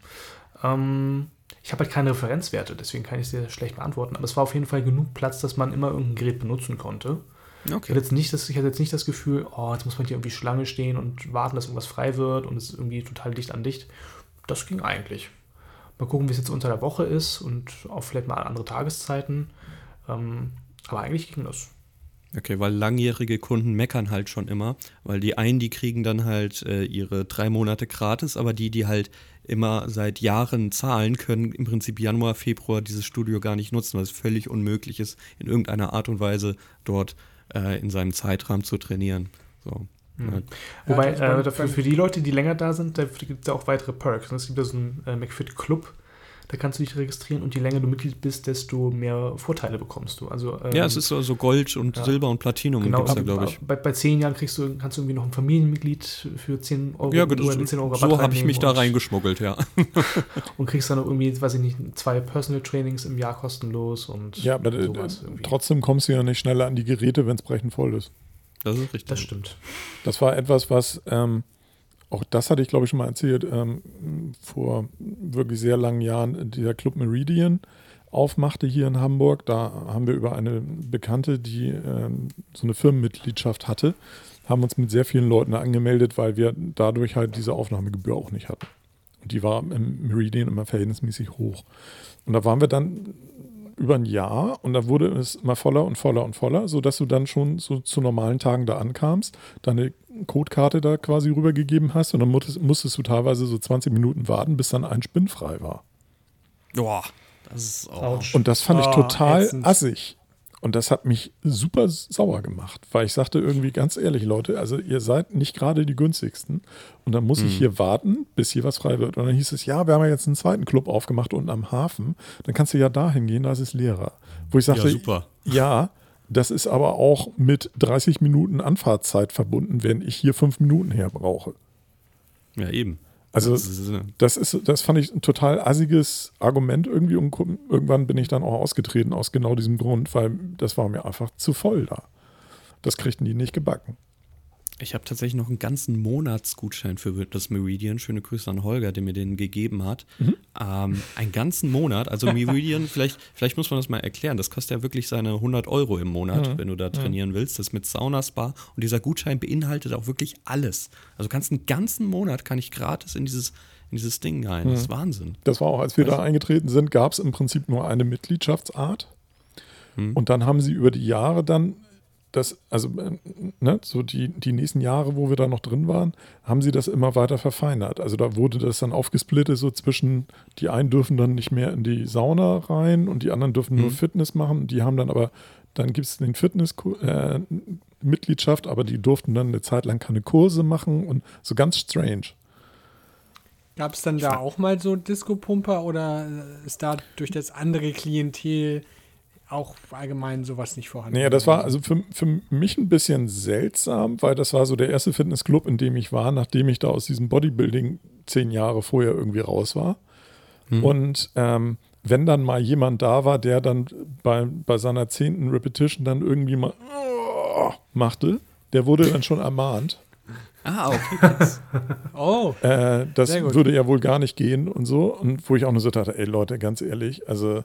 Ähm, ich habe halt keine Referenzwerte, deswegen kann ich es dir schlecht beantworten. Aber es war auf jeden Fall genug Platz, dass man immer irgendein Gerät benutzen konnte. Ich, hatte jetzt nicht das, ich hatte jetzt nicht das Gefühl, oh, jetzt muss man hier irgendwie Schlange stehen und warten, dass irgendwas frei wird und es ist irgendwie total dicht an dicht. Das ging eigentlich. Mal gucken, wie es jetzt unter der Woche ist und auch vielleicht mal andere Tageszeiten. Ähm, aber eigentlich ging das. Okay, weil langjährige Kunden meckern halt schon immer, weil die einen, die kriegen dann halt äh, ihre drei Monate gratis, aber die, die halt immer seit Jahren zahlen, können im Prinzip Januar, Februar dieses Studio gar nicht nutzen, weil es völlig unmöglich ist, in irgendeiner Art und Weise dort äh, in seinem Zeitrahmen zu trainieren. So. Mhm. Ja. Wobei, äh, dafür, für die Leute, die länger da sind, da gibt es ja auch weitere Perks. Es gibt ja so einen äh, McFit Club, da kannst du dich registrieren und je länger du Mitglied bist, desto mehr Vorteile bekommst du. Also, ähm, ja, es ist so, so Gold und ja. Silber und Platinum genau, da, glaube ich. Bei, bei zehn Jahren kriegst du, kannst du irgendwie noch ein Familienmitglied für 10 Euro. Ja, genau. 10 Euro so habe ich mich da reingeschmuggelt, ja. und kriegst dann irgendwie, weiß ich nicht, zwei Personal Trainings im Jahr kostenlos und Ja, aber äh, trotzdem kommst du ja nicht schneller an die Geräte, wenn es brechend voll ist. Das ist richtig. Das stimmt. Das war etwas, was ähm, auch das hatte ich, glaube ich, schon mal erzählt, ähm, vor wirklich sehr langen Jahren dieser Club Meridian aufmachte hier in Hamburg. Da haben wir über eine Bekannte, die ähm, so eine Firmenmitgliedschaft hatte, haben uns mit sehr vielen Leuten angemeldet, weil wir dadurch halt diese Aufnahmegebühr auch nicht hatten. Und die war im Meridian immer verhältnismäßig hoch. Und da waren wir dann über ein Jahr und da wurde es immer voller und voller und voller, sodass du dann schon so zu normalen Tagen da ankamst, deine Codekarte da quasi rübergegeben hast und dann musstest, musstest du teilweise so 20 Minuten warten, bis dann ein Spinn frei war. Boah, das ist auch. Und das fand ich oh, total ätzend. assig. Und das hat mich super sauer gemacht, weil ich sagte irgendwie ganz ehrlich, Leute, also ihr seid nicht gerade die günstigsten. Und dann muss mhm. ich hier warten, bis hier was frei wird. Und dann hieß es, ja, wir haben ja jetzt einen zweiten Club aufgemacht unten am Hafen. Dann kannst du ja dahin gehen, da ist es leerer. Wo ich sagte, ja, super. ja, das ist aber auch mit 30 Minuten Anfahrtzeit verbunden, wenn ich hier fünf Minuten her brauche. Ja, eben. Also das ist, das fand ich ein total assiges Argument irgendwie und irgendwann bin ich dann auch ausgetreten aus genau diesem Grund, weil das war mir einfach zu voll da. Das kriegten die nicht gebacken. Ich habe tatsächlich noch einen ganzen Monatsgutschein für das Meridian. Schöne Grüße an Holger, der mir den gegeben hat. Mhm. Ähm, einen ganzen Monat. Also Meridian, vielleicht, vielleicht muss man das mal erklären. Das kostet ja wirklich seine 100 Euro im Monat, mhm. wenn du da trainieren mhm. willst. Das ist mit Saunaspa. Und dieser Gutschein beinhaltet auch wirklich alles. Also kannst einen ganzen Monat, kann ich gratis in dieses, in dieses Ding rein. Das ist mhm. Wahnsinn. Das war auch, als wir also, da eingetreten sind, gab es im Prinzip nur eine Mitgliedschaftsart. Mhm. Und dann haben sie über die Jahre dann das, also äh, ne, so die, die nächsten Jahre, wo wir da noch drin waren, haben sie das immer weiter verfeinert. Also da wurde das dann aufgesplittet, so zwischen, die einen dürfen dann nicht mehr in die Sauna rein und die anderen dürfen mhm. nur Fitness machen. Die haben dann aber, dann gibt es den Fitness-Mitgliedschaft, äh, aber die durften dann eine Zeit lang keine Kurse machen und so ganz strange. Gab es dann da auch mal so Disco-Pumper oder ist da durch das andere Klientel auch allgemein sowas nicht vorhanden. Naja, das war also für, für mich ein bisschen seltsam, weil das war so der erste Fitnessclub, in dem ich war, nachdem ich da aus diesem Bodybuilding zehn Jahre vorher irgendwie raus war. Hm. Und ähm, wenn dann mal jemand da war, der dann bei, bei seiner zehnten Repetition dann irgendwie mal machte, der wurde dann schon ermahnt. Ah, okay. oh. Äh, das würde ja wohl gar nicht gehen und so. Und wo ich auch nur so dachte, ey Leute, ganz ehrlich, also,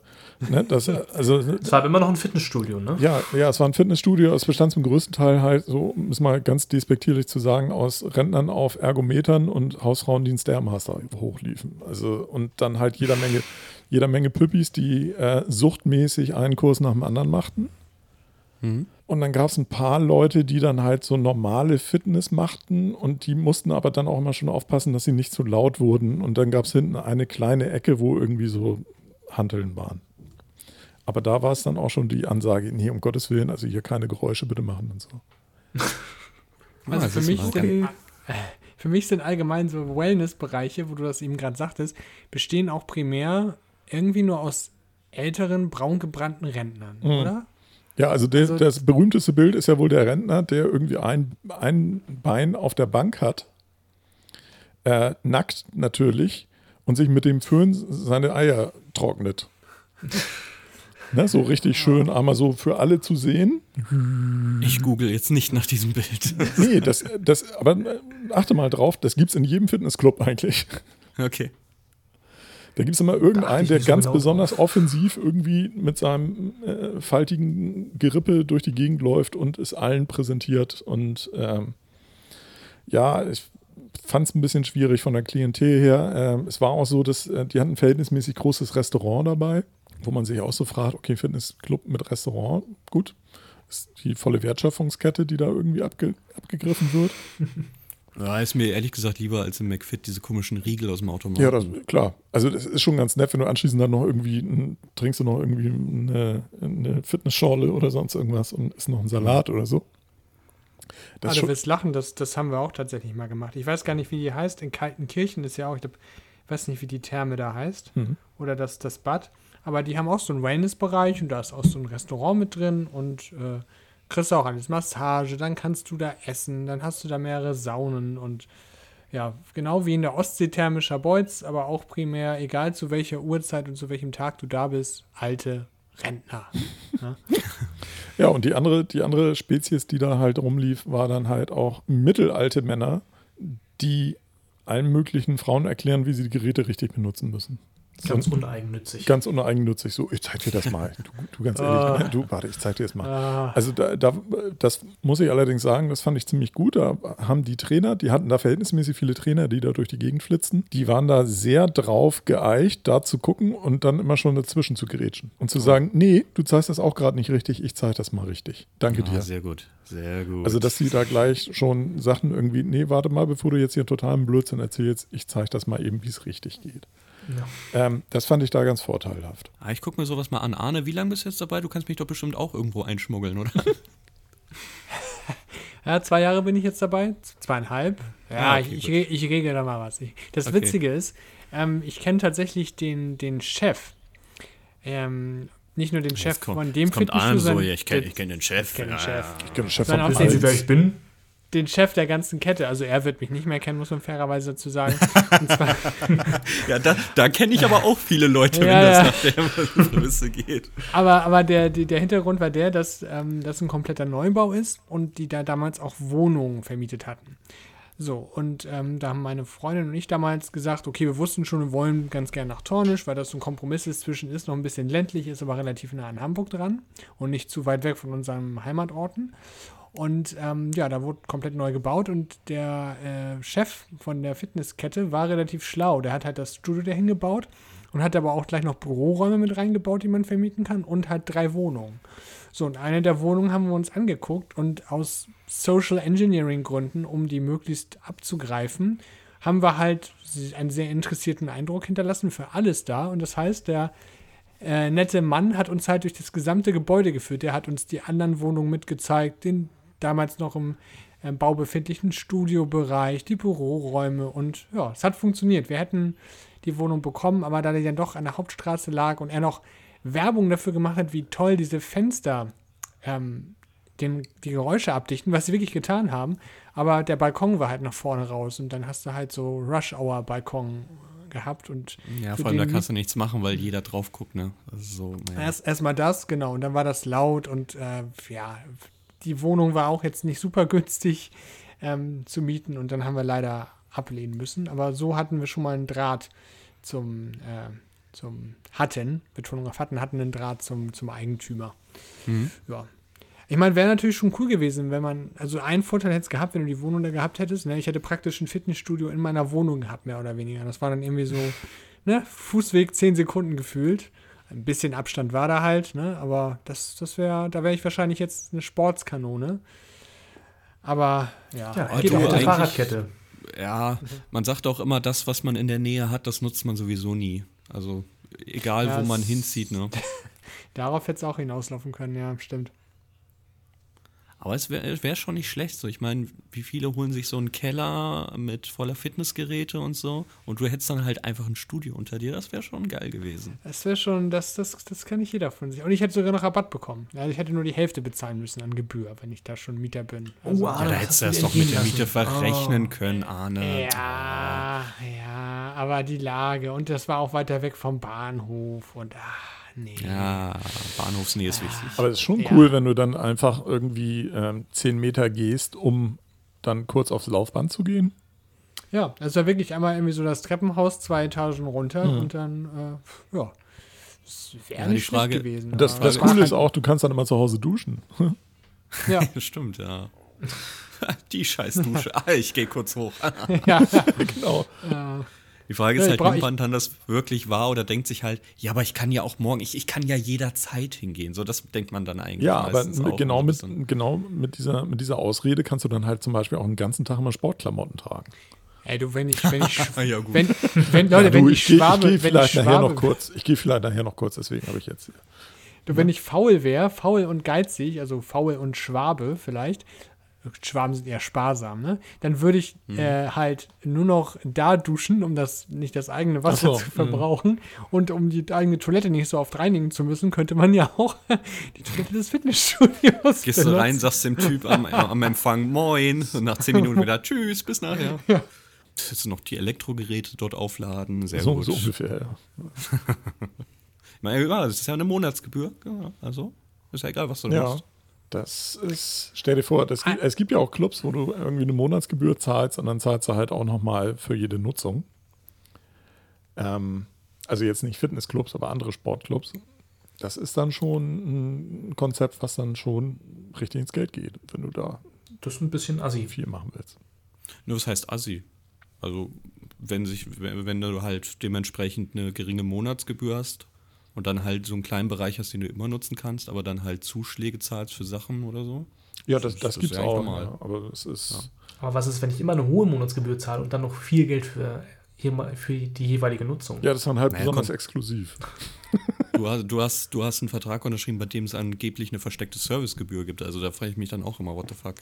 ne, das, also. Es war immer noch ein Fitnessstudio, ne? Ja, ja, es war ein Fitnessstudio. Es bestand zum größten Teil halt, so, um es mal ganz despektierlich zu sagen, aus Rentnern auf Ergometern und Hausfrauen, die einen Stairmaster hochliefen. Also, und dann halt jeder Menge, jeder Menge Püppis, die äh, suchtmäßig einen Kurs nach dem anderen machten. Mhm. Und dann gab es ein paar Leute, die dann halt so normale Fitness machten und die mussten aber dann auch immer schon aufpassen, dass sie nicht zu laut wurden. Und dann gab es hinten eine kleine Ecke, wo irgendwie so Hanteln waren. Aber da war es dann auch schon die Ansage, nee, um Gottes Willen, also hier keine Geräusche bitte machen und so. Also für mich, sind, für mich sind allgemein so Wellness-Bereiche, wo du das eben gerade sagtest, bestehen auch primär irgendwie nur aus älteren, braungebrannten Rentnern, mhm. oder? Ja, also, der, also, das berühmteste Bild ist ja wohl der Rentner, der irgendwie ein, ein Bein auf der Bank hat, äh, nackt natürlich, und sich mit dem Föhn seine Eier trocknet. ne, so richtig schön, einmal so für alle zu sehen. Ich google jetzt nicht nach diesem Bild. nee, das, das, aber äh, achte mal drauf, das gibt es in jedem Fitnessclub eigentlich. Okay. Da gibt es immer irgendeinen, der so ganz genau besonders offensiv irgendwie mit seinem äh, faltigen Gerippe durch die Gegend läuft und es allen präsentiert. Und ähm, ja, ich fand es ein bisschen schwierig von der Klientel her. Ähm, es war auch so, dass äh, die hatten ein verhältnismäßig großes Restaurant dabei, wo man sich auch so fragt, okay, Fitnessclub mit Restaurant, gut. Ist die volle Wertschöpfungskette, die da irgendwie abge abgegriffen wird. Ja, ist mir ehrlich gesagt lieber als im McFit diese komischen Riegel aus dem Automaten. Ja, das, klar. Also das ist schon ganz nett, wenn du anschließend dann noch irgendwie, ein, trinkst du noch irgendwie eine, eine Fitnessschorle oder sonst irgendwas und isst noch einen Salat oder so. Ah, Das ist du schon, wirst lachen, das, das haben wir auch tatsächlich mal gemacht. Ich weiß gar nicht, wie die heißt. In Kaltenkirchen ist ja auch, ich glaub, weiß nicht, wie die Therme da heißt. Mhm. Oder das, das Bad. Aber die haben auch so einen Wellness-Bereich und da ist auch so ein Restaurant mit drin und äh, kriegst auch alles Massage, dann kannst du da essen, dann hast du da mehrere Saunen und ja, genau wie in der Ostsee thermischer Beutz, aber auch primär, egal zu welcher Uhrzeit und zu welchem Tag du da bist, alte Rentner. ja, und die andere, die andere Spezies, die da halt rumlief, war dann halt auch mittelalte Männer, die allen möglichen Frauen erklären, wie sie die Geräte richtig benutzen müssen. Ganz uneigennützig. ganz uneigennützig. So, ich zeig dir das mal. Du, du ganz ehrlich, ne? du, warte, ich zeig dir das mal. Ah, Also da, da, das muss ich allerdings sagen, das fand ich ziemlich gut. Da haben die Trainer, die hatten da verhältnismäßig viele Trainer, die da durch die Gegend flitzen, die waren da sehr drauf geeicht, da zu gucken und dann immer schon dazwischen zu gerätschen. Und zu sagen, nee, du zeigst das auch gerade nicht richtig, ich zeig das mal richtig. Danke Ah, dir. sehr gut, sehr gut. Also, dass sie da gleich schon Sachen irgendwie, nee, warte mal, bevor du jetzt hier totalen Blödsinn erzählst, ich zeig das mal eben, wie es richtig geht. Ja. Ähm, das fand ich da ganz vorteilhaft. ah, ich gucke mir sowas mal an. Arne, wie lange bist du jetzt dabei? Du kannst mich doch bestimmt auch irgendwo einschmuggeln, oder? Ja, zwei Jahre bin ich jetzt dabei, zweieinhalb. Ja, Ah, okay, ich, ich, ich regle da mal was. Ich, das Okay. Witzige ist, ähm, ich kenne tatsächlich den, den Chef. Ähm, nicht nur den Chef kommt- von dem Fitnessstudio, so, ich kenne den- ich kenn den Chef. kenn den ja, Chef. Ich kenne Chef Sondern von auch sehen Sie, wer ich bin? Den Chef der ganzen Kette. Also er wird mich nicht mehr kennen, muss man fairerweise dazu sagen. Ja, da, da kenne ich aber auch viele Leute, Ja, wenn ja. das nach der Prämisse geht. aber aber der, der Hintergrund war der, dass ähm, das ein kompletter Neubau ist und die da damals auch Wohnungen vermietet hatten. So, und ähm, da haben meine Freundin und ich damals gesagt, okay, wir wussten schon, wir wollen ganz gern nach Tornisch, weil das so ein Kompromiss ist, zwischen ist noch ein bisschen ländlich, ist aber relativ nah an Hamburg dran und nicht zu weit weg von unseren Heimatorten. Und ähm, ja, da wurde komplett neu gebaut und der äh, Chef von der Fitnesskette war relativ schlau. Der hat halt das Studio dahin gebaut und hat aber auch gleich noch Büroräume mit reingebaut, die man vermieten kann und halt drei Wohnungen. So, und eine der Wohnungen haben wir uns angeguckt und aus Social Engineering Gründen, um die möglichst abzugreifen, haben wir halt einen sehr interessierten Eindruck hinterlassen für alles da. Und das heißt, der äh, nette Mann hat uns halt durch das gesamte Gebäude geführt. Der hat uns die anderen Wohnungen mitgezeigt, den damals noch im äh, Bau befindlichen Studiobereich, die Büroräume und ja, es hat funktioniert. Wir hätten die Wohnung bekommen, aber da die dann doch an der Hauptstraße lag und er noch Werbung dafür gemacht hat, wie toll diese Fenster ähm, den, die Geräusche abdichten, was sie wirklich getan haben, aber der Balkon war halt nach vorne raus und dann hast du halt so Rush-Hour-Balkon gehabt und Ja, vor allem da kannst du nichts machen, weil jeder drauf guckt, ne? Ist so, ja. Erst erstmal das, genau. Und dann war das laut und äh, ja, die Wohnung war auch jetzt nicht super günstig ähm, zu mieten und dann haben wir leider ablehnen müssen. Aber so hatten wir schon mal einen Draht zum, äh, zum hatten, Betonung auf hatten, hatten einen Draht zum, zum Eigentümer. Mhm. Ja. Ich meine, wäre natürlich schon cool gewesen, wenn man, also einen Vorteil hätte es gehabt, wenn du die Wohnung da gehabt hättest. Ne? Ich hätte praktisch ein Fitnessstudio in meiner Wohnung gehabt, mehr oder weniger. Das war dann irgendwie so, ne, Fußweg 10 Sekunden gefühlt. Ein bisschen Abstand war da halt, ne? Aber das, das wäre, da wäre ich wahrscheinlich jetzt eine Sportskanone. Aber ja, Ja, geht auf der Fahrradkette. ja, man sagt auch immer, das, was man in der Nähe hat, das nutzt man sowieso nie. Also egal, Ja, wo man hinzieht, ne? darauf hätte es auch hinauslaufen können, ja, stimmt. Aber es wäre wär schon nicht schlecht. So, ich meine, wie viele holen sich so einen Keller mit voller Fitnessgeräte und so und du hättest dann halt einfach ein Studio unter dir. Das wäre schon geil gewesen. Das wäre schon, das, das, das kann nicht jeder von sich. Und ich hätte sogar noch Rabatt bekommen. Also ich hätte nur die Hälfte bezahlen müssen an Gebühr, wenn ich da schon Mieter bin. Also, Oh, Ja, da das hättest du das doch mit der Miete verrechnen Oh. können, Arne. Ja, ja, aber die Lage und das war auch weiter weg vom Bahnhof und ah, nee. Ja, Bahnhofsnähe ist wichtig. Aber es ist schon Ja. cool, wenn du dann einfach irgendwie ähm, 10 Meter gehst, um dann kurz aufs Laufband zu gehen. Ja, das war wirklich einmal irgendwie so das Treppenhaus, zwei Etagen runter Mhm. und dann, äh, ja. Das wäre Ja, nicht Frage- schlecht gewesen. Das, das Coole ist auch, du kannst dann immer zu Hause duschen. Ja, Stimmt, ja. Die Scheißdusche. Ah, ich gehe kurz hoch. ja, genau. äh, Die Frage Ja, ist ich halt, nimmt man dann das wirklich wahr oder denkt sich halt, ja, aber ich kann ja auch morgen, ich, ich kann ja jederzeit hingehen. So, das denkt man dann eigentlich. Ja, aber genau, mit, genau mit, dieser, mit dieser Ausrede kannst du dann halt zum Beispiel auch den ganzen Tag immer Sportklamotten tragen. ey, du, wenn ich, wenn ich, ja, gut. wenn, wenn, Leute, Ja, wenn du, ich geh- schwabe, geh wenn ich vielleicht nachher schwabe, noch kurz. Ich gehe vielleicht nachher noch kurz, deswegen habe ich jetzt. du, wenn ich faul wäre, faul und geizig, also faul und Schwabe vielleicht, Schwaben sind eher sparsam, ne? Dann würde ich Mhm. äh, halt nur noch da duschen, um das nicht das eigene Wasser so, zu mhm. verbrauchen und um die eigene Toilette nicht so oft reinigen zu müssen, könnte man ja auch die Toilette des Fitnessstudios Gehst du rein, sagst dem Typ am, am Empfang Moin und nach zehn Minuten wieder Tschüss, bis nachher. Jetzt noch die Elektrogeräte dort aufladen, sehr So, gut. so ungefähr, ja. Ich meine, ja, das ist ja eine Monatsgebühr, ja, also ist ja egal, was du Ja. machst. Das ist, stell dir vor, das, gibt- es gibt ja auch Clubs, wo du irgendwie eine Monatsgebühr zahlst und dann zahlst du halt auch nochmal für jede Nutzung. Ähm, also jetzt nicht Fitnessclubs, aber andere Sportclubs. Das ist dann schon ein Konzept, was dann schon richtig ins Geld geht, wenn du da Das ist ein bisschen assi. viel machen willst. Nur was heißt Assi? Also, wenn, sich, wenn du halt dementsprechend eine geringe Monatsgebühr hast und dann halt so einen kleinen Bereich hast, den du immer nutzen kannst, aber dann halt Zuschläge zahlst für Sachen oder so. Ja, das, Das das ist gibt es ja eigentlich auch. normal. Ja, aber es ist. Aber was ist, wenn ich immer eine hohe Monatsgebühr zahle und dann noch viel Geld für, hier- für die jeweilige Nutzung? Ja, das ist dann halt Naja, besonders komm. exklusiv. Du hast, du, hast, du hast einen Vertrag unterschrieben, bei dem es angeblich eine versteckte Servicegebühr gibt. Also da frage ich mich dann auch immer, what the fuck.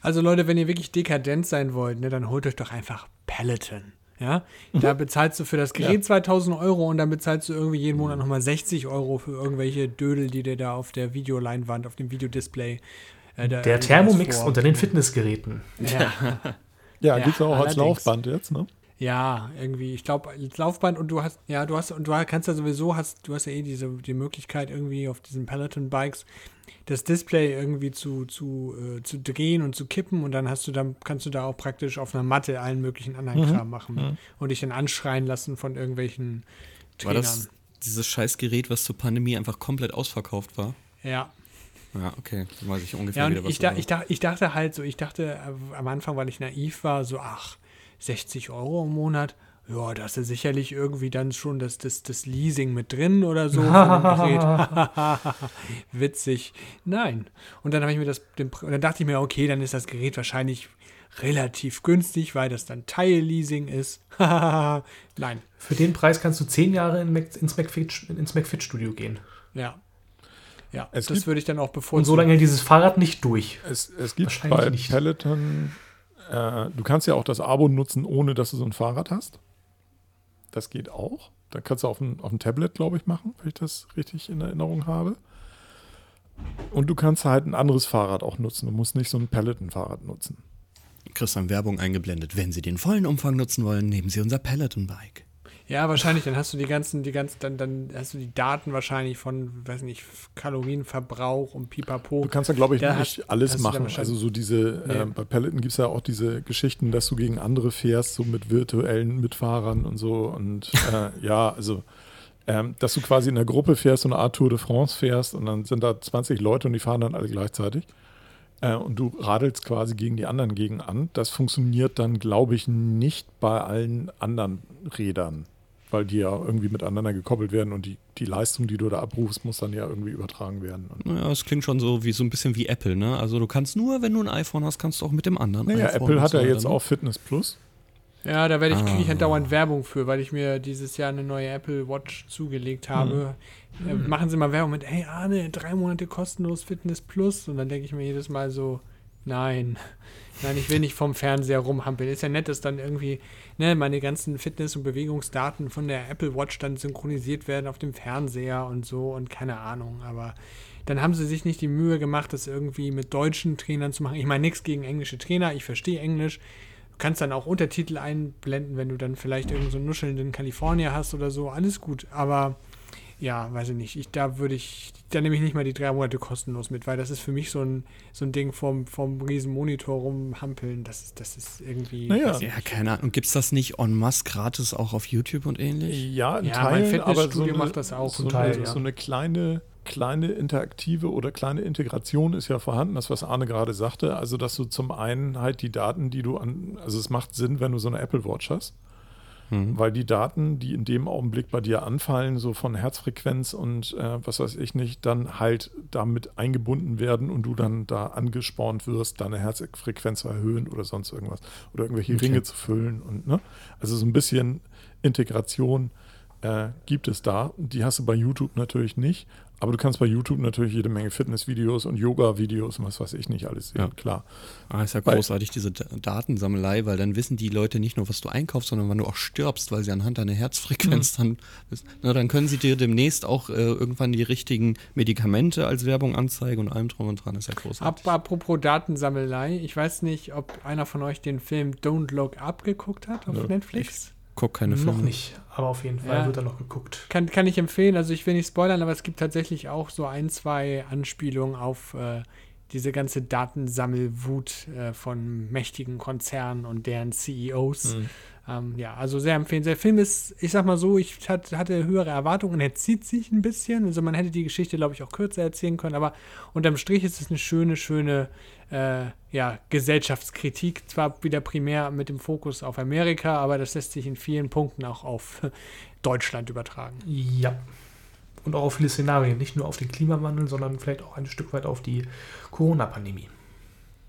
Also Leute, wenn ihr wirklich dekadent sein wollt, ne, dann holt euch doch einfach Peloton. Ja, da bezahlst du für das Gerät 2000 Euro und dann bezahlst du irgendwie jeden Monat nochmal 60 Euro für irgendwelche Dödel, die dir da auf der Videoleinwand, auf dem Videodisplay. äh, da Der Thermomix vor- unter den Fitnessgeräten. Ja, Ja, Ja, gibt es auch als allerdings. Laufband jetzt, ne? ja, irgendwie. Ich glaube, als Laufband und du hast, ja, du hast, und du kannst ja sowieso, hast, du hast ja eh diese die Möglichkeit, irgendwie auf diesen Peloton-Bikes das Display irgendwie zu, zu, äh, zu drehen und zu kippen und dann hast du dann, kannst du da auch praktisch auf einer Matte allen möglichen anderen Mhm. Kram machen und dich dann anschreien lassen von irgendwelchen War Trainern. das dieses Scheißgerät, was zur Pandemie einfach komplett ausverkauft war? Ja. Ja, okay. Dann weiß ich ungefähr Ja, wieder, was ich, da, ich, da, ich dachte halt so, ich dachte äh, am Anfang, weil ich naiv war, so, ach, 60 Euro im Monat, ja, da ist ja sicherlich irgendwie dann schon das, das, das Leasing mit drin oder so von dem Gerät. Witzig. Nein. Und dann habe ich mir das, den, dann dachte ich mir, okay, dann ist das Gerät wahrscheinlich relativ günstig, weil das dann Teilleasing ist. Nein. Für den Preis kannst du zehn Jahre in Mac, ins, McFit, ins McFit-Studio gehen. Ja. Ja, Es das gibt- würde ich dann auch Und bevorzugen. so lange hält dieses Fahrrad nicht durch. Es, es gibt Wahrscheinlich bei nicht. Peloton, äh, du kannst ja auch das Abo nutzen, ohne dass du so ein Fahrrad hast. Das geht auch. Da kannst du auf dem, auf dem Tablet, glaube ich, machen, wenn ich das richtig in Erinnerung habe. Und du kannst halt ein anderes Fahrrad auch nutzen. Du musst nicht so ein Peloton-Fahrrad nutzen. Christian Werbung eingeblendet. Wenn Sie den vollen Umfang nutzen wollen, nehmen Sie unser Peloton-Bike. Ja, wahrscheinlich. Dann hast du die ganzen, die ganzen, dann, dann hast du die Daten wahrscheinlich von, weiß nicht, Kalorienverbrauch und Pipapo. Du kannst ja, glaube ich, Da nicht hast- alles dann machen. Also so diese, Nee. äh, bei Peloton gibt es ja auch diese Geschichten, dass du gegen andere fährst, so mit virtuellen Mitfahrern und so. Und äh, ja, also ähm, dass du quasi in der Gruppe fährst, so eine Art Tour de France fährst und dann sind da 20 Leute und die fahren dann alle gleichzeitig. Äh, und du radelst quasi gegen die anderen gegen an. Das funktioniert dann, glaube ich, nicht bei allen anderen Rädern, weil die ja irgendwie miteinander gekoppelt werden und die, die Leistung, die du da abrufst, muss dann ja irgendwie übertragen werden. Und Naja, es klingt schon so wie so ein bisschen wie Apple, ne? Also du kannst nur, wenn du ein iPhone hast, kannst du auch mit dem anderen Naja, iPhone Apple hat ja jetzt oder? auch Fitness Plus. Ja, da werde ich, kriege ich Ah. andauernd Werbung für, weil ich mir dieses Jahr eine neue Apple Watch zugelegt habe. Äh, machen sie mal Werbung mit, hey Arne, drei Monate kostenlos Fitness Plus. Und dann denke ich mir jedes Mal so, nein, nein, ich will nicht vom Fernseher rumhampeln. Ist ja nett, dass dann irgendwie ne, meine ganzen Fitness- und Bewegungsdaten von der Apple Watch dann synchronisiert werden auf dem Fernseher und so und keine Ahnung. Aber dann haben sie sich nicht die Mühe gemacht, das irgendwie mit deutschen Trainern zu machen. Ich meine, nichts gegen englische Trainer, ich verstehe Englisch. Du kannst dann auch Untertitel einblenden, wenn du dann vielleicht irgendeinen so nuschelnden Kalifornier hast oder so. Alles gut. Aber ja, weiß ich nicht. Ich, da würde ich, da nehme ich nicht mal die drei Monate kostenlos mit, weil das ist für mich so ein, so ein Ding vom, vom riesen Monitor rumhampeln. Das ist, das ist irgendwie. Naja. Ja, keine Ahnung. Gibt es das nicht en masse gratis auch auf YouTube und ähnlich? Ja, in Ja, mein Teilen, aber so Fitnessstudio eine, macht das auch so, zum eine, Teil, ja. so eine kleine, kleine interaktive oder kleine Integration ist ja vorhanden, das, was Arne gerade sagte. Also, dass du zum einen halt die Daten, die du an, also es macht Sinn, wenn du so eine Apple Watch hast. Hm. Weil die Daten, die in dem Augenblick bei dir anfallen, so von Herzfrequenz und äh, was weiß ich nicht, dann halt damit eingebunden werden und du dann da angespornt wirst, deine Herzfrequenz zu erhöhen oder sonst irgendwas. Oder irgendwelche Okay. Ringe zu füllen. Und, ne? Also so ein bisschen Integration äh, gibt es da. Die hast du bei YouTube natürlich nicht. Aber du kannst bei YouTube natürlich jede Menge Fitnessvideos und Yoga-Videos und was weiß ich nicht alles sehen, Ja. klar. Ah, ist ja Weil- großartig, diese Da- Datensammelei, weil dann wissen die Leute nicht nur, was du einkaufst, sondern wann du auch stirbst, weil sie anhand deiner Herzfrequenz dann, na, dann können sie dir demnächst auch äh, irgendwann die richtigen Medikamente als Werbung anzeigen und allem drum und dran. Ist ja großartig. Ab, apropos Datensammelei, ich weiß nicht, ob einer von euch den Film Don't Look Up geguckt hat auf Nö. Netflix. Guck keine Filme. Noch nicht, aber auf jeden Fall Ja. wird er noch geguckt. Kann, kann ich empfehlen, also ich will nicht spoilern, aber es gibt tatsächlich auch so ein, zwei Anspielungen auf äh, diese ganze Datensammelwut äh, von mächtigen Konzernen und deren CEOs. Mhm. Ähm, ja, also sehr empfehlen. Der Film ist, ich sag mal so, ich hat, hatte höhere Erwartungen und er zieht sich ein bisschen. Also man hätte die Geschichte, glaube ich, auch kürzer erzählen können, aber unterm Strich ist es eine schöne, schöne äh, ja, Gesellschaftskritik. Zwar wieder primär mit dem Fokus auf Amerika, aber das lässt sich in vielen Punkten auch auf Deutschland übertragen. Ja. Und auch auf viele Szenarien, nicht nur auf den Klimawandel, sondern vielleicht auch ein Stück weit auf die Corona-Pandemie.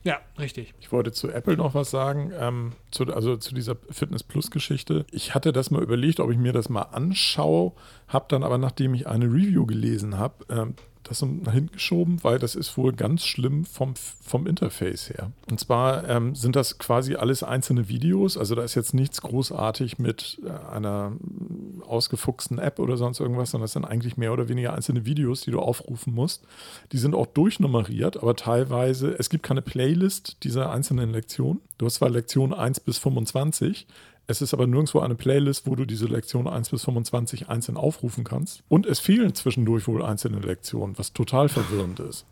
Ja, richtig. Ich wollte zu Apple noch was sagen, ähm, zu, also zu dieser Fitness Plus-Geschichte. Ich hatte das mal überlegt, ob ich mir das mal anschaue, habe dann aber, nachdem ich eine Review gelesen habe, ähm, das nach hinten geschoben, weil das ist wohl ganz schlimm vom, vom Interface her. Und zwar ähm, sind das quasi alles einzelne Videos, also da ist jetzt nichts großartig mit äh, einer mm, ausgefuchsten App oder sonst irgendwas, sondern das sind eigentlich mehr oder weniger einzelne Videos, die du aufrufen musst. Die sind auch durchnummeriert, aber teilweise, es gibt keine Playlist dieser einzelnen Lektionen. Du hast zwar Lektion 1 bis 25, es ist aber nirgendwo eine Playlist, wo du diese Lektion 1 bis 25 einzeln aufrufen kannst. Und es fehlen zwischendurch wohl einzelne Lektionen, was total verwirrend ist.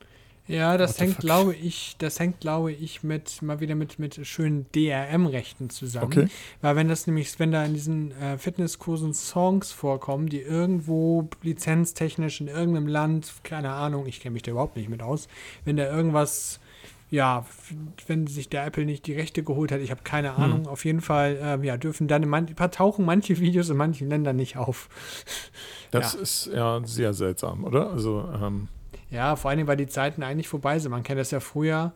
Ja, das What hängt, glaube ich, das hängt, glaube ich, mit mal wieder mit, mit schönen DRM-Rechten zusammen. Okay. Weil wenn das nämlich, wenn da in diesen äh, Fitnesskursen Songs vorkommen, die irgendwo lizenztechnisch in irgendeinem Land, keine Ahnung, ich kenne mich da überhaupt nicht mit aus, wenn da irgendwas, ja, wenn sich der Apple nicht die Rechte geholt hat, ich habe keine Ahnung, auf jeden Fall, ähm, ja, dürfen dann man, tauchen manche Videos in manchen Ländern nicht auf. Das Ja. ist ja sehr seltsam, oder? Also, ähm, Ja, vor allem, weil die Zeiten eigentlich vorbei sind. Man kennt das ja früher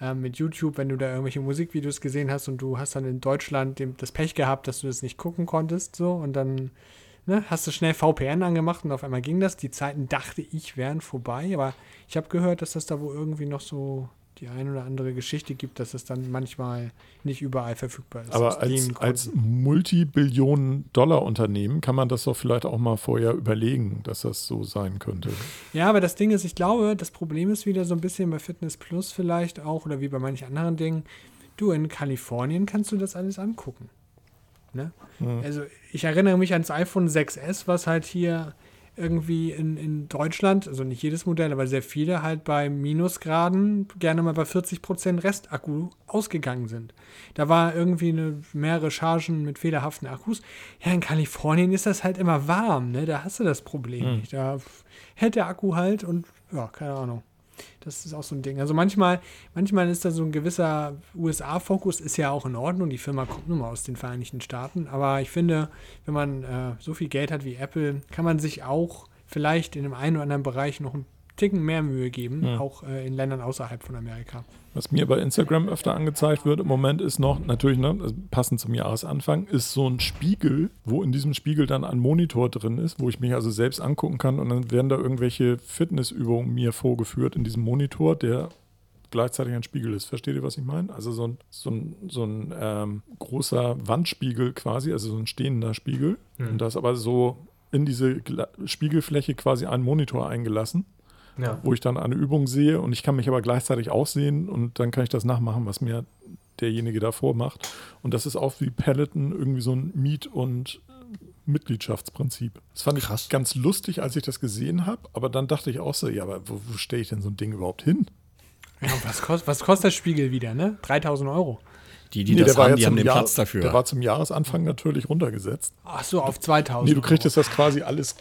ähm, mit YouTube, wenn du da irgendwelche Musikvideos gesehen hast und du hast dann in Deutschland dem, das Pech gehabt, dass du das nicht gucken konntest, so und dann ne, hast du schnell VPN angemacht und auf einmal ging das. Die Zeiten dachte ich wären vorbei, aber ich habe gehört, dass das da wohl irgendwie noch so die ein oder andere Geschichte gibt, dass es dann manchmal nicht überall verfügbar ist. aber als, als. Multibillionen-Dollar-Unternehmen kann man das doch vielleicht auch mal vorher überlegen, dass das so sein könnte. Ja, aber das Ding ist, ich glaube, das Problem ist wieder so ein bisschen bei Fitness Plus vielleicht auch oder wie bei manchen anderen Dingen. Du, in Kalifornien kannst du das alles angucken. Ne? Hm. Also ich erinnere mich ans iPhone 6S, was halt hier irgendwie in, in Deutschland, also nicht jedes Modell, aber sehr viele halt bei Minusgraden gerne mal bei 40% Restakku ausgegangen sind. Da war irgendwie eine, mehrere Chargen mit fehlerhaften Akkus. Ja, in Kalifornien ist das halt immer warm, ne? Da hast du das Problem Hm. nicht. Da hält der Akku halt und ja, keine Ahnung. Das ist auch so ein Ding. Also manchmal, manchmal ist da so ein gewisser USA-Fokus, ist ja auch in Ordnung. Die Firma kommt nun mal aus den Vereinigten Staaten. Aber ich finde, wenn man äh, so viel Geld hat wie Apple, kann man sich auch vielleicht in dem einen oder anderen Bereich noch ein Ticken mehr Mühe geben, Ja. auch äh, in Ländern außerhalb von Amerika. Was mir bei Instagram öfter angezeigt wird im Moment ist noch, natürlich, ne, also passend zum Jahresanfang, ist so ein Spiegel, wo in diesem Spiegel dann ein Monitor drin ist, wo ich mich also selbst angucken kann und dann werden da irgendwelche Fitnessübungen mir vorgeführt in diesem Monitor, der gleichzeitig ein Spiegel ist. Versteht ihr, was ich meine? Also so ein, so ein, so ein ähm, großer Wandspiegel quasi, also so ein stehender Spiegel. Mhm. Und da ist aber so in diese Spiegelfläche quasi ein Monitor eingelassen Ja. wo ich dann eine Übung sehe und ich kann mich aber gleichzeitig aussehen und dann kann ich das nachmachen, was mir derjenige davor macht. Und das ist auch wie Peloton irgendwie so ein Miet- und Mitgliedschaftsprinzip. Das fand Krass. ich ganz lustig, als ich das gesehen habe, aber dann dachte ich auch so, ja, aber wo, wo stelle ich denn so ein Ding überhaupt hin? Ja, was, kost, was kostet das Spiegel wieder, ne? 3000 Euro. Die, die Nee, das haben, ja die haben zum den Jahr- Platz dafür. Der war zum Jahresanfang natürlich runtergesetzt. Ach so, auf 2000. Nee, du Euro. kriegtest das quasi alles,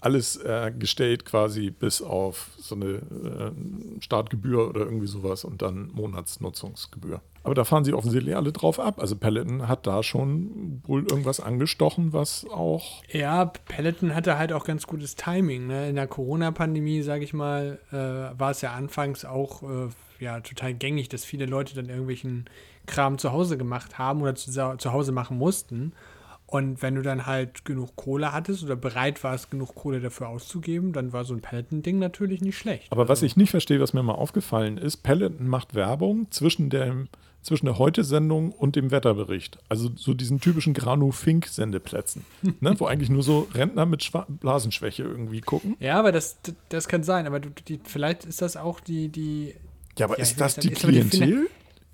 alles äh, gestellt, quasi bis auf so eine äh, Startgebühr oder irgendwie sowas und dann Monatsnutzungsgebühr. Aber da fahren sie offensichtlich alle drauf ab. Also Peloton hat da schon wohl irgendwas angestochen, was auch. Ja, Peloton hatte halt auch ganz gutes Timing. Ne? In der Corona-Pandemie, sage ich mal, äh, war es ja anfangs auch äh, ja, total gängig, dass viele Leute dann irgendwelchen Kram zu Hause gemacht haben oder zu, zu Hause machen mussten. Und wenn du dann halt genug Kohle hattest oder bereit warst, genug Kohle dafür auszugeben, dann war so ein Peloton-Ding natürlich nicht schlecht. Aber was ich nicht verstehe, was mir mal aufgefallen ist, Peloton macht Werbung zwischen dem zwischen der Heute-Sendung und dem Wetterbericht. Also so diesen typischen Granu-Fink-Sendeplätzen, ne, wo eigentlich nur so Rentner mit Schwa Blasenschwäche irgendwie gucken. Ja, aber das, das kann sein. Aber du, die, vielleicht ist das auch die, die Ja, aber Ja, ist das die Klientel?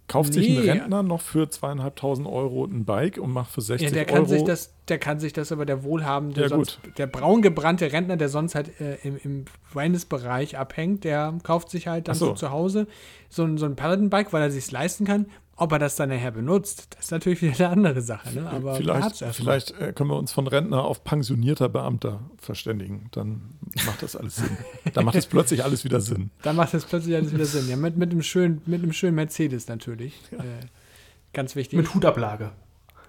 Kauft sich ein Nee. Rentner noch für zweieinhalbtausend Euro ein Bike und macht für 60 Ja, der kann Euro. sich das, der kann sich das aber der wohlhabende, Ja, sonst, der braungebrannte Rentner, der sonst halt äh, im, im Wellness-Bereich abhängt, der kauft sich halt dann so. zu Hause so ein, so ein Paladin-Bike, weil er sich leisten kann. Ob er das dann nachher benutzt, das ist natürlich wieder eine andere Sache. Ne? Aber er vielleicht vielleicht äh, können wir uns von Rentner auf pensionierter Beamter verständigen. Dann macht das alles Sinn. Dann macht es plötzlich alles wieder Sinn. Dann macht das plötzlich alles wieder Sinn. Ja, mit, mit, einem schönen, mit einem schönen Mercedes natürlich. Äh, ganz wichtig. Mit Hutablage.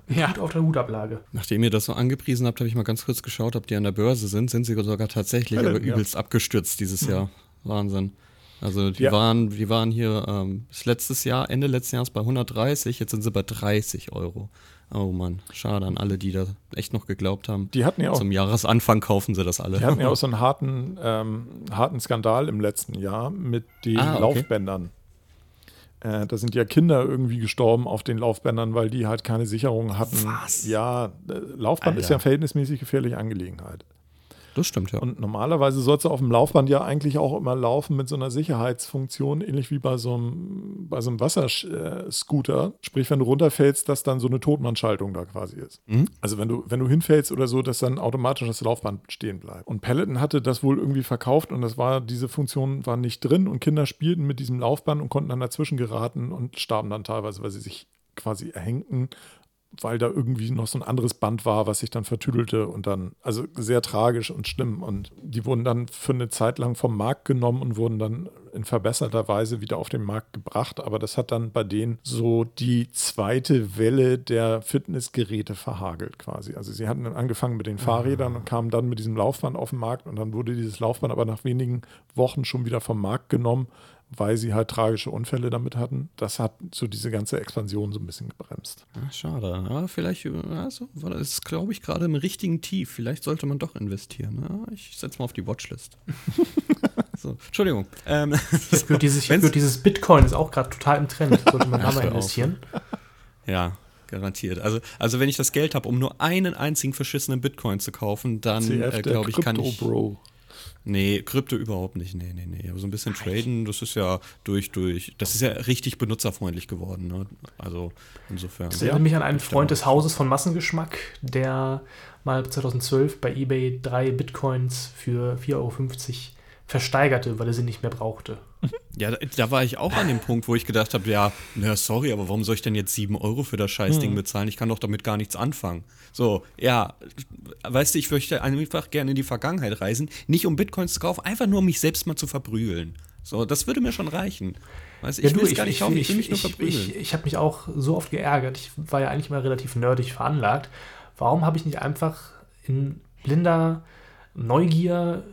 ja. Hut auf der Hutablage. Nachdem ihr das so angepriesen habt, habe ich mal ganz kurz geschaut, ob die an der Börse sind. Sind sie sogar tatsächlich, Ja, aber ja. übelst abgestürzt dieses Jahr. Wahnsinn. Also die Ja. waren, die waren hier ähm, bis letztes Jahr, Ende letzten Jahres bei 130, jetzt sind sie bei 30 Euro. Oh Mann, schade an alle, die da echt noch geglaubt haben. Die hatten ja auch, Zum Jahresanfang kaufen sie das alle. die hatten ja auch so einen harten, ähm, harten Skandal im letzten Jahr mit den Ah, okay. Laufbändern. Äh, da sind ja Kinder irgendwie gestorben auf den Laufbändern, weil die halt keine Sicherung hatten. Was? Ja, äh, Laufband ist Alter. ja verhältnismäßig gefährliche Angelegenheit. Das stimmt, ja. Und normalerweise sollst du auf dem Laufband ja eigentlich auch immer laufen mit so einer Sicherheitsfunktion, ähnlich wie bei so einem, bei so einem Wasserscooter. Sprich, wenn du runterfällst, dass dann so eine Totmannschaltung da quasi ist. Mhm. Also wenn du, wenn du hinfällst oder so, dass dann automatisch das Laufband stehen bleibt. Und Peloton hatte das wohl irgendwie verkauft und das war, diese Funktion war nicht drin und Kinder spielten mit diesem Laufband und konnten dann dazwischen geraten und starben dann teilweise, weil sie sich quasi erhängten weil da irgendwie noch so ein anderes Band war, was sich dann vertüdelte und dann, also sehr tragisch und schlimm. Und die wurden dann für eine Zeit lang vom Markt genommen und wurden dann in verbesserter Weise wieder auf den Markt gebracht. Aber das hat dann bei denen so die zweite Welle der Fitnessgeräte verhagelt quasi. Also sie hatten dann angefangen mit den Fahrrädern und kamen dann mit diesem Laufband auf den Markt und dann wurde dieses Laufband aber nach wenigen Wochen schon wieder vom Markt genommen, weil sie halt tragische Unfälle damit hatten. Das hat so diese ganze Expansion so ein bisschen gebremst. Schade. Aber vielleicht, also, das ist, glaube ich, gerade im richtigen Tief. Vielleicht sollte man doch investieren. Ja, ich setze mal auf die Watchlist. so, Entschuldigung. Ähm, Ich würde dieses, ich dieses Bitcoin ist auch gerade total im Trend. Sollte man da mal investieren. ja, garantiert. Also, also wenn ich das Geld habe, um nur einen einzigen verschissenen Bitcoin zu kaufen, dann äh, glaube ich, kann ich. Crypto-Bro. Nee, Krypto überhaupt nicht. Nee, nee, nee. Aber so ein bisschen traden, das ist ja durch, durch. Das ist ja richtig benutzerfreundlich geworden. Ne? Also insofern. Das erinnert mich an einen. Freund des Hauses von Massengeschmack, der mal 2012 bei eBay drei Bitcoins für 4,50 Euro versteigerte, weil er sie nicht mehr brauchte. Ja, da, da war ich auch an dem Punkt, wo ich gedacht habe, ja, na sorry, aber warum soll ich denn jetzt 7 Euro für das Scheißding Hm. bezahlen? Ich kann doch damit gar nichts anfangen. So, ja, weißt du, ich möchte einfach gerne in die Vergangenheit reisen, nicht um Bitcoins zu kaufen, einfach nur um mich selbst mal zu verprügeln. So, das würde mir schon reichen. Weißt du, ich Ja, will es gar nicht kaufen, ich will mich nur ich, verprügeln. ich, ich habe mich auch so oft geärgert. Ich war ja eigentlich immer relativ nerdig veranlagt. Warum habe ich nicht einfach in blinder Neugier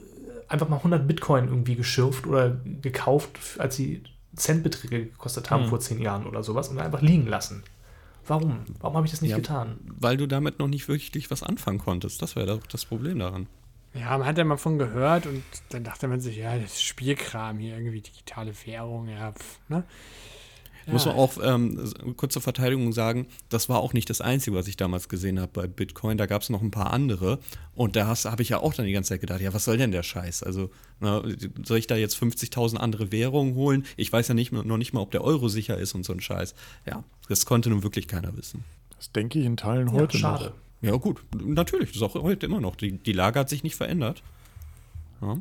einfach mal 100 Bitcoin irgendwie geschürft oder gekauft, als sie Centbeträge gekostet haben Hm. vor zehn Jahren oder sowas und einfach liegen lassen? Warum? Warum habe ich das nicht Ja. getan? Weil du damit noch nicht wirklich was anfangen konntest. Das wäre doch das Problem daran. Ja, man hat ja mal von gehört und dann dachte man sich, ja, das ist Spielkram hier, irgendwie digitale Währung, ja, pf, ne? Muss Ja. man auch ähm, kurz zur Verteidigung sagen, das war auch nicht das Einzige, was ich damals gesehen habe bei Bitcoin. Da gab es noch ein paar andere. Und da habe ich ja auch dann die ganze Zeit gedacht, ja, was soll denn der Scheiß? Also, na, soll ich da jetzt 50.000 andere Währungen holen? Ich weiß ja nicht, noch nicht mal, ob der Euro sicher ist und so ein Scheiß. Ja, das konnte nun wirklich keiner wissen. Das denke ich in Teilen Ja, heute schade. noch. Ja, gut, natürlich, das ist auch heute immer noch. Die, die Lage hat sich nicht verändert. Ja.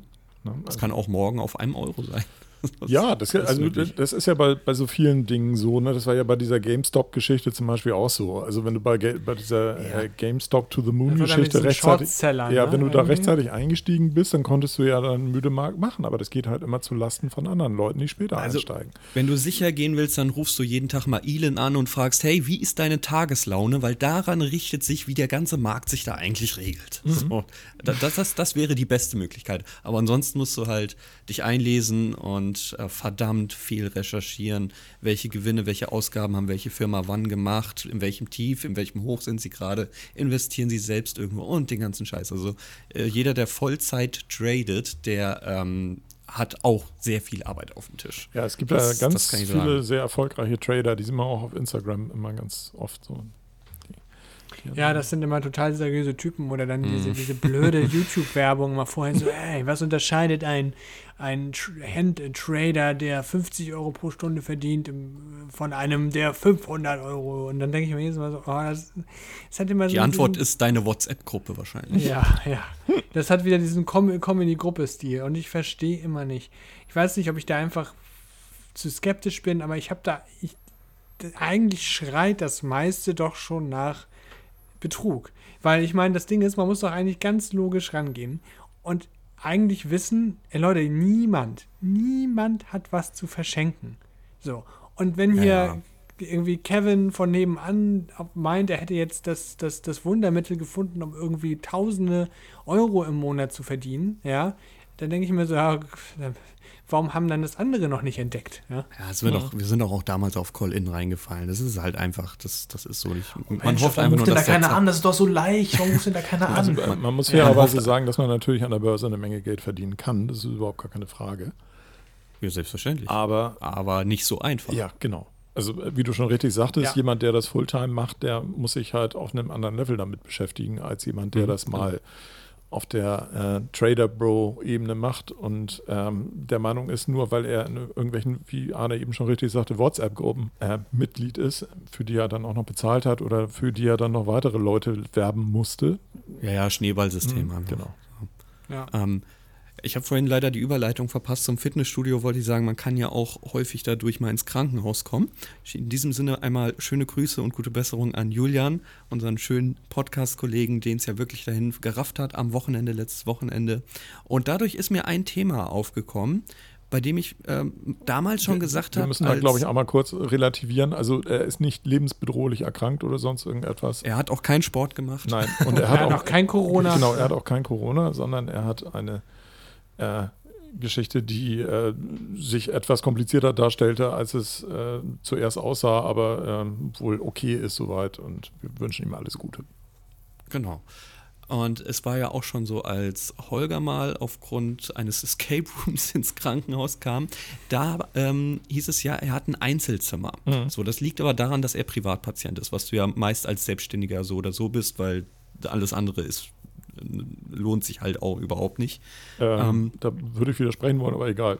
Ne? Das kann auch morgen auf einem Euro sein. Ja, das, ist also, das ist ja bei, bei so vielen Dingen so. Ne? Das war ja bei dieser GameStop-Geschichte zum Beispiel auch so. Also wenn du bei, bei dieser äh, GameStop to the Moon-Geschichte rechtzeitig, ja, ne? wenn du da Irgendwie. rechtzeitig eingestiegen bist, dann konntest du ja dann müde Markt machen. Aber das geht halt immer zu Lasten von anderen Leuten, die später Also, einsteigen. Wenn du sicher gehen willst, dann rufst du jeden Tag mal Elon an und fragst, hey, wie ist deine Tageslaune? Weil daran richtet sich, wie der ganze Markt sich da eigentlich regelt. So, da- das, das, das wäre die beste Möglichkeit. Aber ansonsten musst du halt dich einlesen und äh, verdammt viel recherchieren, welche Gewinne, welche Ausgaben haben welche Firma wann gemacht, in welchem Tief, in welchem Hoch sind sie gerade, investieren sie selbst irgendwo und den ganzen Scheiß. Also äh, jeder, der Vollzeit tradet, der ähm, hat auch sehr viel Arbeit auf dem Tisch. Ja, es gibt Das- ja ganz viele sagen. sehr erfolgreiche Trader, die sind wir auch auf Instagram immer ganz oft so. Die Ja, das sind immer total seriöse Typen oder dann Mhm. diese, diese blöde YouTube-Werbung mal vorher so, ey, was unterscheidet ein, ein Tr- Hand-Trader, der 50 Euro pro Stunde verdient, von einem, der 500 Euro? Und dann denke ich mir jedes Mal so, oh, das, das hat immer so Die Antwort diesen, ist deine WhatsApp-Gruppe wahrscheinlich. Ja, ja. Das hat wieder diesen Com- Comedy-Gruppe-Stil und ich verstehe immer nicht. Ich weiß nicht, ob ich da einfach zu skeptisch bin, aber ich habe da, ich, eigentlich schreit das meiste doch schon nach Betrug. Weil ich meine, das Ding ist, man muss doch eigentlich ganz logisch rangehen und eigentlich wissen, ey Leute, niemand, niemand hat was zu verschenken. So. Und wenn hier Ja, ja. irgendwie Kevin von nebenan meint, er hätte jetzt das, das, das Wundermittel gefunden, um irgendwie tausende Euro im Monat zu verdienen, ja, dann denke ich mir so, ja, warum haben dann das andere noch nicht entdeckt? Ja? Ja, es wird auch, wir sind doch auch damals auf Call-In reingefallen. Das ist halt einfach, das, das ist so nicht. Man Mensch, hofft warum einfach nur, denn da dass der keiner an? Das ist doch so leicht. Warum ruft denn da keiner Also, an? äh, man muss Ja, man fairerweise hofft- sagen, dass man natürlich an der Börse eine Menge Geld verdienen kann. Das ist überhaupt gar keine Frage. Ja, selbstverständlich. Aber Aber nicht so einfach. Ja, genau. Also äh, wie du schon richtig sagtest, Ja. jemand, der das Fulltime macht, der muss sich halt auf einem anderen Level damit beschäftigen, als jemand, der Mhm, das mal auf der äh, Trader Bro-Ebene macht und ähm, der Meinung ist, nur weil er in irgendwelchen, wie Arne eben schon richtig sagte, WhatsApp-Gruppen äh, Mitglied ist, für die er dann auch noch bezahlt hat oder für die er dann noch weitere Leute werben musste. Ja, ja, Schneeballsystem. Mhm, genau. Ja. Ähm, ich habe vorhin leider die Überleitung verpasst zum Fitnessstudio, wollte ich sagen, man kann ja auch häufig dadurch mal ins Krankenhaus kommen. In diesem Sinne einmal schöne Grüße und gute Besserung an Julian, unseren schönen Podcast-Kollegen, den es ja wirklich dahin gerafft hat am Wochenende, letztes Wochenende. Und dadurch ist mir ein Thema aufgekommen, bei dem ich ähm, damals schon gesagt Wir habe, müssen da, glaube ich, auch mal kurz relativieren. Also er ist nicht lebensbedrohlich erkrankt oder sonst irgendetwas. er hat auch keinen Sport gemacht. Nein, und er Er hat auch noch kein Corona. Genau, er hat auch kein Corona, sondern er hat eine äh, Geschichte, die äh, sich etwas komplizierter darstellte, als es äh, zuerst aussah, aber ähm, wohl okay ist soweit und wir wünschen ihm alles Gute. Genau. Und es war ja auch schon so, als Holger mal aufgrund eines Escape Rooms ins Krankenhaus kam, da ähm, hieß es ja, er hat ein Einzelzimmer. Mhm. So, das liegt aber daran, dass er Privatpatient ist, was du ja meist als Selbstständiger so oder so bist, weil alles andere ist lohnt sich halt auch überhaupt nicht. Ähm, Ähm, da würde ich widersprechen wollen, aber egal.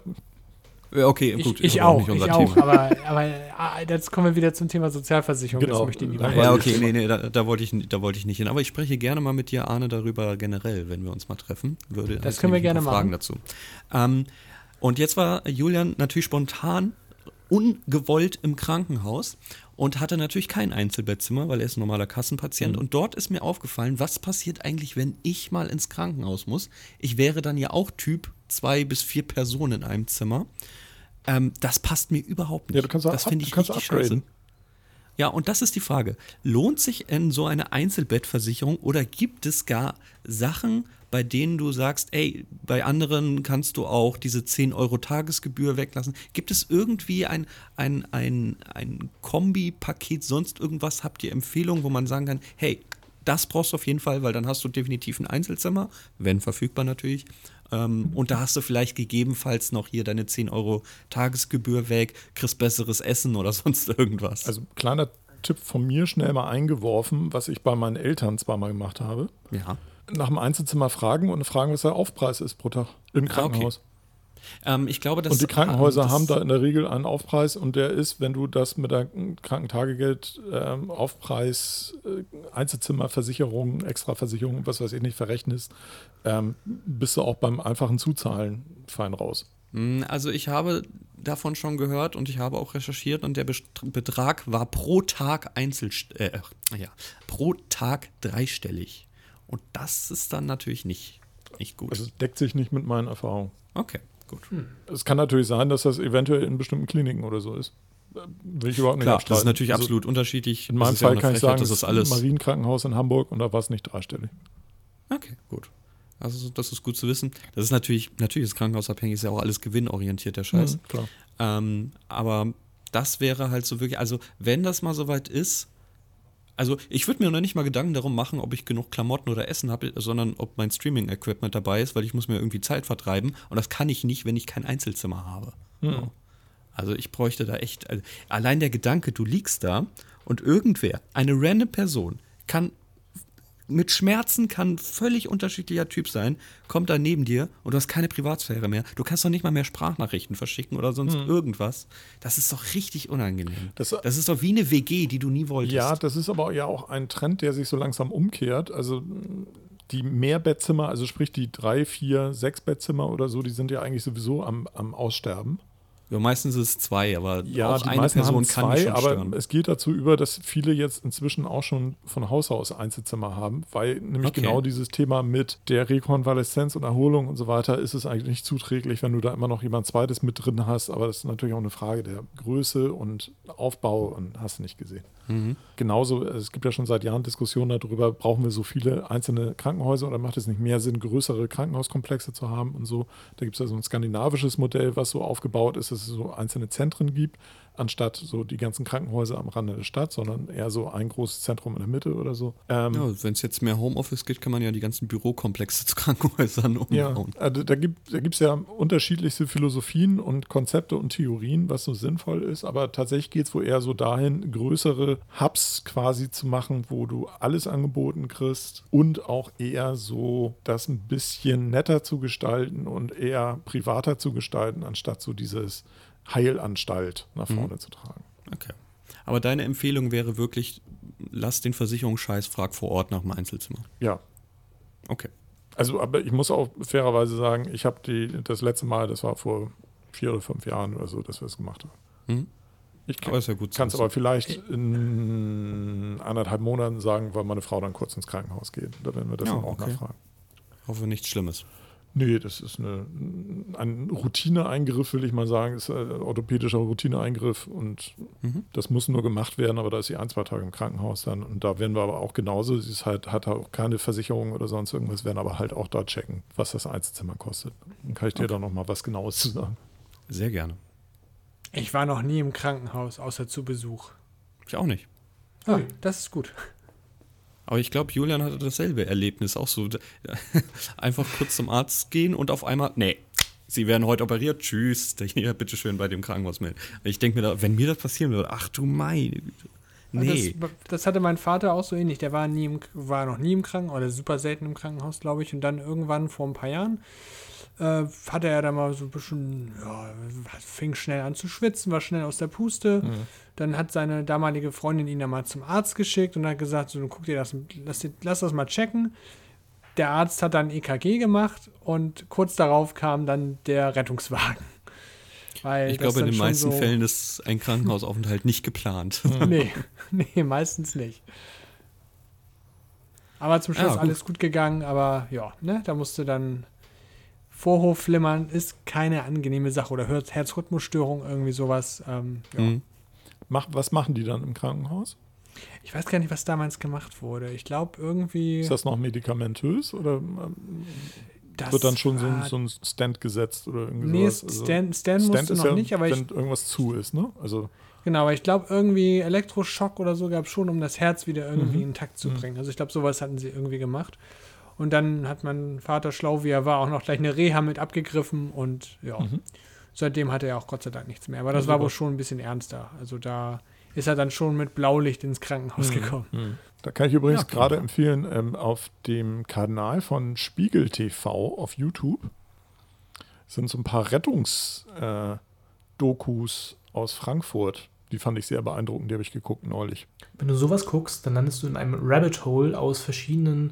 Okay, Ich, gut, ich aber auch, unser ich auch. Aber, aber ah, jetzt kommen wir wieder zum Thema Sozialversicherung. Genau. Das möchte ich nicht Ja, okay, ich- nee, nee, da, da, wollte ich, da wollte ich nicht hin. Aber ich spreche gerne mal mit dir, Arne, darüber generell, wenn wir uns mal treffen. Würde Das können wir gerne paar Fragen machen. dazu. Ähm, und jetzt war Julian natürlich spontan ungewollt im Krankenhaus und hatte natürlich kein Einzelbettzimmer, weil er ist ein normaler Kassenpatient. Und dort ist mir aufgefallen, was passiert eigentlich, wenn ich mal ins Krankenhaus muss? Ich wäre dann ja auch Typ zwei bis vier Personen in einem Zimmer. Ähm, das passt mir überhaupt nicht. Ja, du kannst auch das up- finde ich du kannst richtig upgraden. scheiße. Ja, und das ist die Frage. Lohnt sich in so eine Einzelbettversicherung oder gibt es gar Sachen, bei denen du sagst, ey, bei anderen kannst du auch diese 10 Euro Tagesgebühr weglassen? Gibt es irgendwie ein, ein, ein, ein Kombi-Paket, sonst irgendwas? Habt ihr Empfehlungen, wo man sagen kann, hey, das brauchst du auf jeden Fall, weil dann hast du definitiv ein Einzelzimmer, wenn verfügbar natürlich. Ähm, und da hast du vielleicht gegebenenfalls noch hier deine 10 Euro Tagesgebühr weg, kriegst besseres Essen oder sonst irgendwas. Also kleiner Tipp von mir schnell mal eingeworfen, was ich bei meinen Eltern zweimal gemacht habe. ja. Nach dem Einzelzimmer fragen und fragen, was der Aufpreis ist pro Tag im Ah, okay. Ähm, ich glaube, dass Und die Krankenhäuser das- haben da in der Regel einen Aufpreis und der ist, wenn du das mit der Krankentagegeld ähm, Aufpreis, äh, Einzelzimmerversicherung, Extraversicherung, was weiß ich nicht, verrechnest, ähm, bist du auch beim einfachen Zuzahlen fein raus. Mm, Also ich habe davon schon gehört und ich habe auch recherchiert und der Betrag war pro Tag einzel äh, ja, pro Tag dreistellig. Und das ist dann natürlich nicht, nicht gut. Also es deckt sich nicht mit meinen Erfahrungen. okay, gut. Es kann natürlich sein, dass das eventuell in bestimmten Kliniken oder so ist. Will ich überhaupt nicht Klar, das ist abstreiten. natürlich Also absolut unterschiedlich. In meinem ja Fall eine kann ich sagen, das ist alles. Marienkrankenhaus in Hamburg und da war es nicht dreistellig. Okay, gut. Also das ist gut zu wissen. Das ist natürlich, natürlich ist krankenhausabhängig, ist ja auch alles gewinnorientiert, der Scheiß. Mhm, klar. Ähm, aber das wäre halt so wirklich, also wenn das mal soweit ist, also ich würde mir noch nicht mal Gedanken darum machen, ob ich genug Klamotten oder Essen habe, sondern ob mein Streaming-Equipment dabei ist, weil ich muss mir irgendwie Zeit vertreiben und das kann ich nicht, wenn ich kein Einzelzimmer habe. So. Also ich bräuchte da echt, also allein der Gedanke, du liegst da und irgendwer, eine random Person, kann mit Schmerzen kann ein völlig unterschiedlicher Typ sein, kommt da neben dir und du hast keine Privatsphäre mehr. Du kannst doch nicht mal mehr Sprachnachrichten verschicken oder sonst irgendwas. Das ist doch richtig unangenehm. Das- Das, ist doch wie eine WG, die du nie wolltest. Ja, das ist aber ja auch ein Trend, der sich so langsam umkehrt. Also die Mehrbettzimmer, also sprich die drei, vier, sechs Bettzimmer oder so, die sind ja eigentlich sowieso am, am Aussterben. Ja, meistens ist es zwei, aber Ja, auch die eine meisten Person haben kann zwei, mich schon aber stören. es geht dazu über, dass viele jetzt inzwischen auch schon von Haus aus Einzelzimmer haben, weil nämlich Okay. genau dieses Thema mit der Rekonvaleszenz und Erholung und so weiter ist es eigentlich nicht zuträglich, wenn du da immer noch jemand zweites mit drin hast, aber das ist natürlich auch eine Frage der Größe und Aufbau und hast du nicht gesehen. Mhm. Genauso, es gibt ja schon seit Jahren Diskussionen darüber, brauchen wir so viele einzelne Krankenhäuser oder macht es nicht mehr Sinn, größere Krankenhauskomplexe zu haben und so. Da gibt es ja so ein skandinavisches Modell, was so aufgebaut ist, dass es so einzelne Zentren gibt, anstatt so die ganzen Krankenhäuser am Rande der Stadt, sondern eher so ein großes Zentrum in der Mitte oder so. Ähm, Ja, wenn es jetzt mehr Homeoffice gibt, kann man ja die ganzen Bürokomplexe zu Krankenhäusern Ja, umbauen. also da gibt es ja unterschiedlichste Philosophien und Konzepte und Theorien, was so sinnvoll ist, aber tatsächlich geht es wohl eher so dahin, größere Hubs quasi zu machen, wo du alles angeboten kriegst und auch eher so das ein bisschen netter zu gestalten und eher privater zu gestalten, anstatt so dieses Heilanstalt nach vorne zu tragen. Okay. Aber deine Empfehlung wäre wirklich, lass den Versicherungsscheiß, frag vor Ort nach dem Einzelzimmer. Ja, Okay. Also, aber ich muss auch fairerweise sagen, ich habe die das letzte Mal, das war vor vier oder fünf Jahren oder so, dass wir es gemacht haben. Mhm. Ich ja kann es wissen. aber vielleicht in anderthalb Monaten sagen, weil meine Frau dann kurz ins Krankenhaus geht. Da werden wir das Ja, dann auch okay. nachfragen. hoffe nichts Schlimmes. Nee, das ist eine, ein Routineeingriff, will ich mal sagen. Das ist ein orthopädischer Routineeingriff und Mhm. das muss nur gemacht werden, aber da ist sie ein, zwei Tage im Krankenhaus dann. Und da werden wir aber auch genauso, sie ist halt, hat auch keine Versicherung oder sonst irgendwas, werden aber halt auch da checken, was das Einzelzimmer kostet. Dann kann ich dir Okay. da nochmal was Genaues zu sagen. Sehr gerne. Ich war noch nie im Krankenhaus, außer zu Besuch. Ich auch nicht. Ah, das ist gut. Aber ich glaube, Julian hatte dasselbe Erlebnis. Auch so einfach kurz zum Arzt gehen und auf einmal, nee, Sie werden heute operiert. Tschüss. Hier, bitteschön bei dem Krankenhaus melden. Ich denke mir da, wenn mir das passieren würde, ach du meine Güte. Nee. Das, das hatte mein Vater auch so ähnlich. Der war, nie im, war noch nie im Krankenhaus oder super selten im Krankenhaus, glaube ich. Und dann irgendwann vor ein paar Jahren äh, hatte er da mal so ein bisschen, ja, fing schnell an zu schwitzen, war schnell aus der Puste. Dann hat seine damalige Freundin ihn dann mal zum Arzt geschickt und hat gesagt, so, guck dir das, lass, dir- lass das mal checken. Der Arzt hat dann EKG gemacht und kurz darauf kam dann der Rettungswagen. Weil Ich glaube, in dann den meisten so- Fällen ist ein Krankenhausaufenthalt nicht geplant. nee, nee, meistens nicht. Aber zum Schluss Ah, gut. alles gut gegangen, aber ja, ne, da musste dann Vorhof flimmern, ist keine angenehme Sache oder Herz- Herzrhythmusstörung, irgendwie sowas. Ähm, ja. Mhm. Mach, was machen die dann im Krankenhaus? Ich weiß gar nicht, was damals gemacht wurde. Ich glaube irgendwie. Ist das noch medikamentös oder ähm, das wird dann schon so ein, so ein Stand gesetzt oder irgendwie Nee, sowas? Also, Stan, Stan musste noch ja, nicht, aber ich, wenn irgendwas zu ist, ne? Also genau, aber ich glaube irgendwie Elektroschock oder so gab es schon, um das Herz wieder irgendwie Mhm. in Takt zu Mhm. bringen. Also ich glaube, sowas hatten sie irgendwie gemacht. Und dann hat mein Vater schlau, wie er war, auch noch gleich eine Reha mit abgegriffen und ja, Mhm. seitdem hatte er auch Gott sei Dank nichts mehr. Aber das Ja, war wohl schon ein bisschen ernster. Also da ist er dann schon mit Blaulicht ins Krankenhaus gekommen. Mhm. Da kann ich übrigens Ja, gerade empfehlen, ähm, auf dem Kanal von Spiegel TV auf YouTube sind so ein paar Rettungs-Dokus aus Frankfurt. Die fand ich sehr beeindruckend, die habe ich geguckt neulich. Wenn du sowas guckst, dann landest du in einem Rabbit Hole aus verschiedenen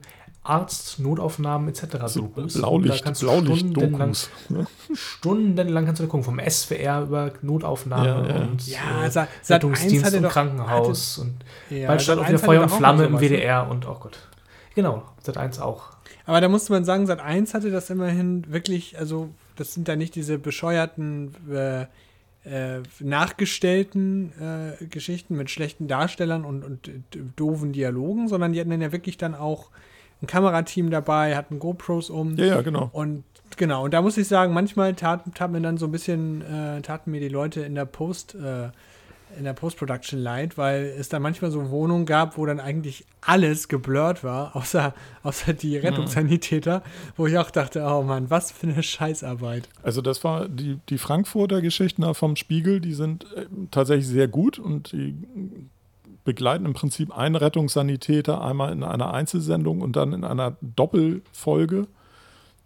Arzt, Notaufnahmen etc. So Dokus. Blaulicht, Und da kannst du Blaulicht-Dokus. stundenlang, stundenlang kannst du da gucken, vom SWR über Notaufnahme Ja, ja. und Ja, äh, Sa- Sat 1 Rettungsdienst hatte und doch- Krankenhaus und Ja, bald stand auch wieder 1 Feuer hatte und Flamme im sowas, ne? WDR und oh Gott. Genau, Sat 1 auch. Aber da musste man sagen, Sat 1 hatte das immerhin wirklich, also das sind da nicht diese bescheuerten, äh, äh, nachgestellten äh, Geschichten mit schlechten Darstellern und, und äh, doofen Dialogen, sondern die hatten dann ja wirklich dann auch ein Kamerateam dabei, hatten GoPros um. Ja, ja, genau. Und genau, und da muss ich sagen, manchmal tat, tat mir dann so ein bisschen, äh, taten mir die Leute in der Post, äh, in der Post-Production leid, weil es da manchmal so Wohnungen gab, wo dann eigentlich alles geblurrt war, außer, außer die Rettungssanitäter, wo ich auch dachte, oh Mann, was für eine Scheißarbeit. Also das war die, die Frankfurter Geschichten vom Spiegel, die sind äh, tatsächlich sehr gut und die begleiten im Prinzip einen Rettungssanitäter einmal in einer Einzelsendung und dann in einer Doppelfolge,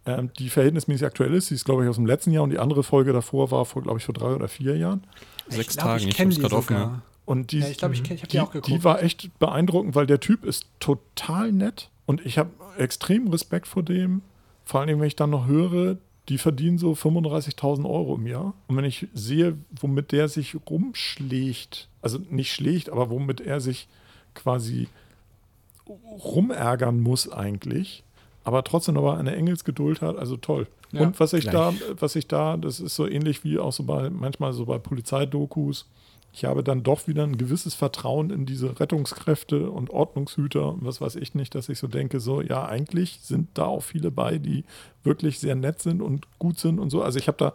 ähm, die verhältnismäßig aktuell ist. Die ist, glaube ich, aus dem letzten Jahr und die andere Folge davor war, vor, glaube ich, vor drei oder vier Jahren. Sechs ich glaub, Tagen, ich ich kenne die gerade offen. sogar. ja. Und die, Ja, ich glaube, ich, ich habe die, die, auch geguckt. die war echt beeindruckend, weil der Typ ist total nett und ich habe extrem Respekt vor dem. Vor allem, wenn ich dann noch höre, die verdienen so 35.000 Euro im Jahr. Und wenn ich sehe, womit der sich rumschlägt, also nicht schlägt, aber womit er sich quasi rumärgern muss eigentlich, aber trotzdem aber eine Engelsgeduld hat, also toll. Ja, und was ich da, gleich. was ich da, das ist so ähnlich wie auch so bei, manchmal so bei Polizeidokus, ich habe dann doch wieder ein gewisses Vertrauen in diese Rettungskräfte und Ordnungshüter und was weiß ich nicht, dass ich so denke, so, ja, eigentlich sind da auch viele bei, die wirklich sehr nett sind und gut sind und so. Also ich habe da,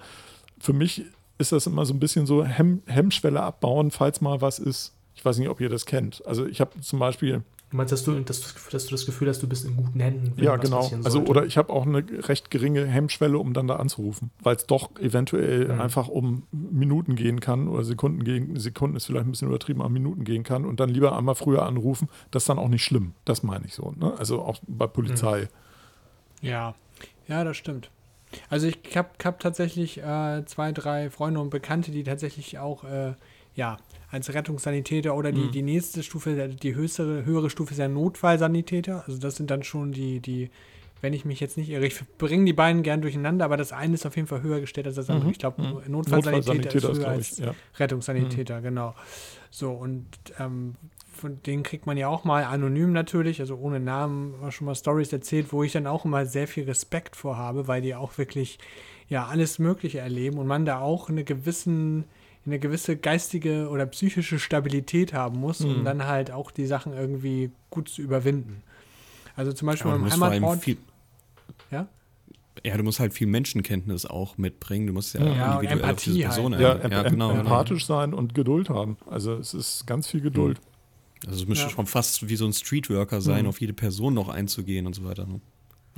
für mich ist das immer so ein bisschen so Hemm, Hemmschwelle abbauen, falls mal was ist. Ich weiß nicht, ob ihr das kennt. Also ich habe zum Beispiel, Du meinst, dass du, dass, du- dass du das Gefühl hast, du bist in guten Händen? wenn ja genau, also oder ich habe auch eine recht geringe Hemmschwelle, um dann da anzurufen, weil es doch eventuell Mhm. einfach um Minuten gehen kann oder Sekunden gehen, Sekunden ist vielleicht ein bisschen übertrieben, aber Minuten gehen kann und dann lieber einmal früher anrufen, das ist dann auch nicht schlimm. Das meine ich so. Ne? Also auch bei Polizei. Ja, ja, das stimmt. Also ich habe hab tatsächlich äh, zwei, drei Freunde und Bekannte, die tatsächlich auch äh, ja, als Rettungssanitäter oder die, Mhm. die nächste Stufe, die höchste, höhere Stufe ist ja Notfallsanitäter. Also das sind dann schon die, die, wenn ich mich jetzt nicht irre, ich bringe die beiden gern durcheinander, aber das eine ist auf jeden Fall höher gestellt als das andere. Mhm. Ich glaube, Mhm. Notfallsanitäter, ist höher als ich, ja. Rettungssanitäter, genau. So, und ähm, von denen kriegt man ja auch mal anonym natürlich, also ohne Namen, schon mal Stories erzählt, wo ich dann auch immer sehr viel Respekt vor habe, weil die auch wirklich ja alles Mögliche erleben und man da auch eine gewissen eine gewisse geistige oder psychische Stabilität haben muss, um Mhm. dann halt auch die Sachen irgendwie gut zu überwinden. Also zum Beispiel Ja, allem Heimatort. viel, Ja? ja, du musst halt viel Menschenkenntnis auch mitbringen. Du musst ja, Ja, und individuell auf Empathie diese halt, Person ne? Ja, eingehen. em- ja, genau. em- empathisch sein und Geduld haben. Also es ist ganz viel Geduld. Also es müsste Ja. schon fast wie so ein Streetworker sein, Mhm. auf jede Person noch einzugehen und so weiter. Ne?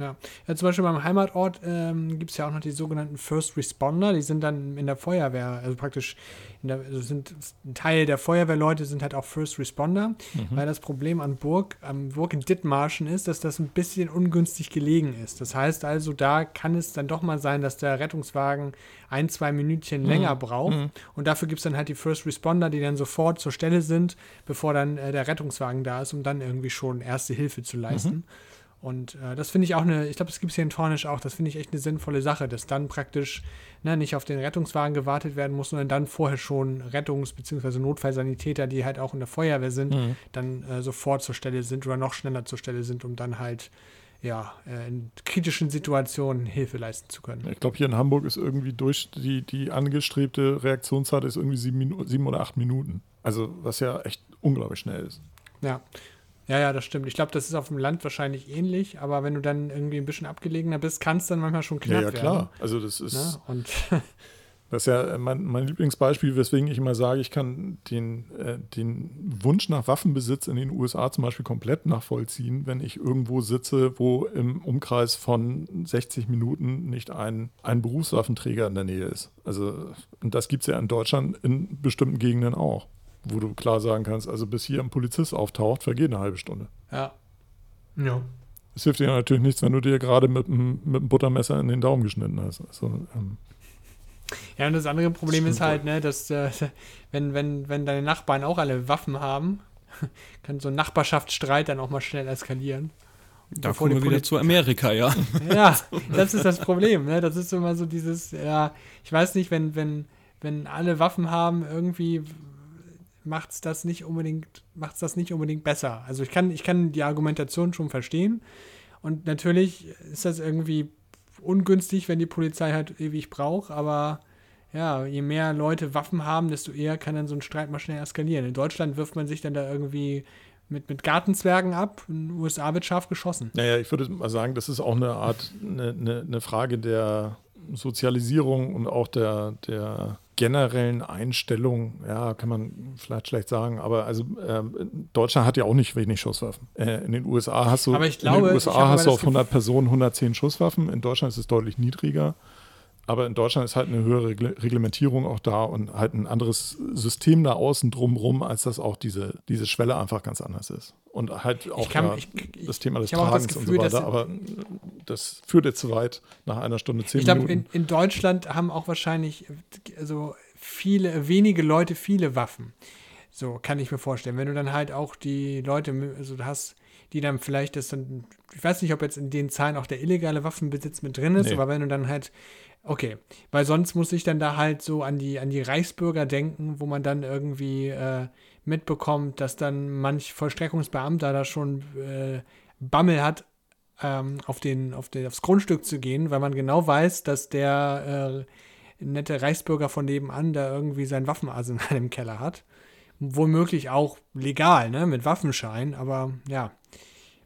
Ja. ja, zum Beispiel beim Heimatort ähm, gibt es ja auch noch die sogenannten First Responder, die sind dann in der Feuerwehr, also praktisch in der, also sind ein Teil der Feuerwehrleute sind halt auch First Responder, Mhm. weil das Problem an Burg, am Burg in Dithmarschen ist, dass das ein bisschen ungünstig gelegen ist. Das heißt also, da kann es dann doch mal sein, dass der Rettungswagen ein, zwei Minütchen länger braucht Mhm. und dafür gibt es dann halt die First Responder, die dann sofort zur Stelle sind, bevor dann äh, der Rettungswagen da ist, um dann irgendwie schon erste Hilfe zu leisten. Und äh, das finde ich auch eine, ich glaube, das gibt es hier in Tornisch auch, das finde ich echt eine sinnvolle Sache, dass dann praktisch ne, nicht auf den Rettungswagen gewartet werden muss, sondern dann vorher schon Rettungs- bzw. Notfallsanitäter, die halt auch in der Feuerwehr sind, Mhm. dann äh, sofort zur Stelle sind oder noch schneller zur Stelle sind, um dann halt ja, äh, in kritischen Situationen Hilfe leisten zu können. Ich glaube, hier in Hamburg ist irgendwie durch die, die angestrebte Reaktionszeit ist irgendwie sieben, Minu sieben oder acht Minuten. Also was ja echt unglaublich schnell ist. Ja. Ja, ja, das stimmt. Ich glaube, das ist auf dem Land wahrscheinlich ähnlich, aber wenn du dann irgendwie ein bisschen abgelegener bist, kann es dann manchmal schon knapp Ja, ja, werden. klar. Also das ist, Ne? Und das ist ja mein, mein Lieblingsbeispiel, weswegen ich immer sage, ich kann den, äh, den Wunsch nach Waffenbesitz in den USA zum Beispiel komplett nachvollziehen, wenn ich irgendwo sitze, wo im Umkreis von 60 Minuten nicht ein, ein Berufswaffenträger in der Nähe ist. Also, und das gibt es ja in Deutschland in bestimmten Gegenden auch, wo du klar sagen kannst, also bis hier ein Polizist auftaucht, vergeht eine halbe Stunde. ja, Ja. Es hilft dir natürlich nichts, wenn du dir gerade mit, dem- mit dem Buttermesser in den Daumen geschnitten hast. Also, ähm, Ja, und das andere Problem Stimmt ist halt, ne, dass äh, wenn, wenn, wenn deine Nachbarn auch alle Waffen haben, kann so ein Nachbarschaftsstreit dann auch mal schnell eskalieren. Da kommen wir wieder zu Amerika, ja. Ja, das ist das Problem, ne? Das ist immer so dieses, ja, ich weiß nicht, wenn, wenn, wenn alle Waffen haben, irgendwie macht's das nicht unbedingt, macht's das nicht unbedingt besser. Also ich kann, ich kann die Argumentation schon verstehen. Und natürlich ist das irgendwie ungünstig, wenn die Polizei halt ewig braucht, aber ja, je mehr Leute Waffen haben, desto eher kann dann so ein Streit mal schnell eskalieren. In Deutschland wirft man sich dann da irgendwie mit, mit Gartenzwergen ab, in den USA wird scharf geschossen. Naja, ich würde mal sagen, das ist auch eine Art, eine, eine, eine Frage der Sozialisierung und auch der, der generellen Einstellung, ja, kann man vielleicht schlecht sagen, aber also ähm, Deutschland hat ja auch nicht wenig Schusswaffen. Äh, in den USA hast du, ich in glaube, den USA hast du auf 100 Personen 110 Schusswaffen, in Deutschland ist es deutlich niedriger. Aber in Deutschland ist halt eine höhere Regle- Reglementierung auch da und halt ein anderes System da außen drumrum, als dass auch diese, diese Schwelle einfach ganz anders ist. Und halt auch kann- ja, ich- ich- das Thema des Tragens und Gefühl, so dass- weiter. Aber das führt jetzt zu weit nach einer Stunde zehn Ich glaube, Minuten. in, in Deutschland haben auch wahrscheinlich also viele, wenige Leute viele Waffen. So kann ich mir vorstellen. Wenn du dann halt auch die Leute, also hast, die dann vielleicht das dann, ich weiß nicht, ob jetzt in den Zahlen auch der illegale Waffenbesitz mit drin ist, Nee. aber wenn du dann halt, okay, weil sonst muss ich dann da halt so an die, an die Reichsbürger denken, wo man dann irgendwie äh, mitbekommt, dass dann manch Vollstreckungsbeamter da schon äh, Bammel hat, ähm, auf den, auf den, aufs Grundstück zu gehen, weil man genau weiß, dass der äh, nette Reichsbürger von nebenan da irgendwie sein Waffenarsenal im Keller hat. Womöglich auch legal, ne, mit Waffenschein, aber ja,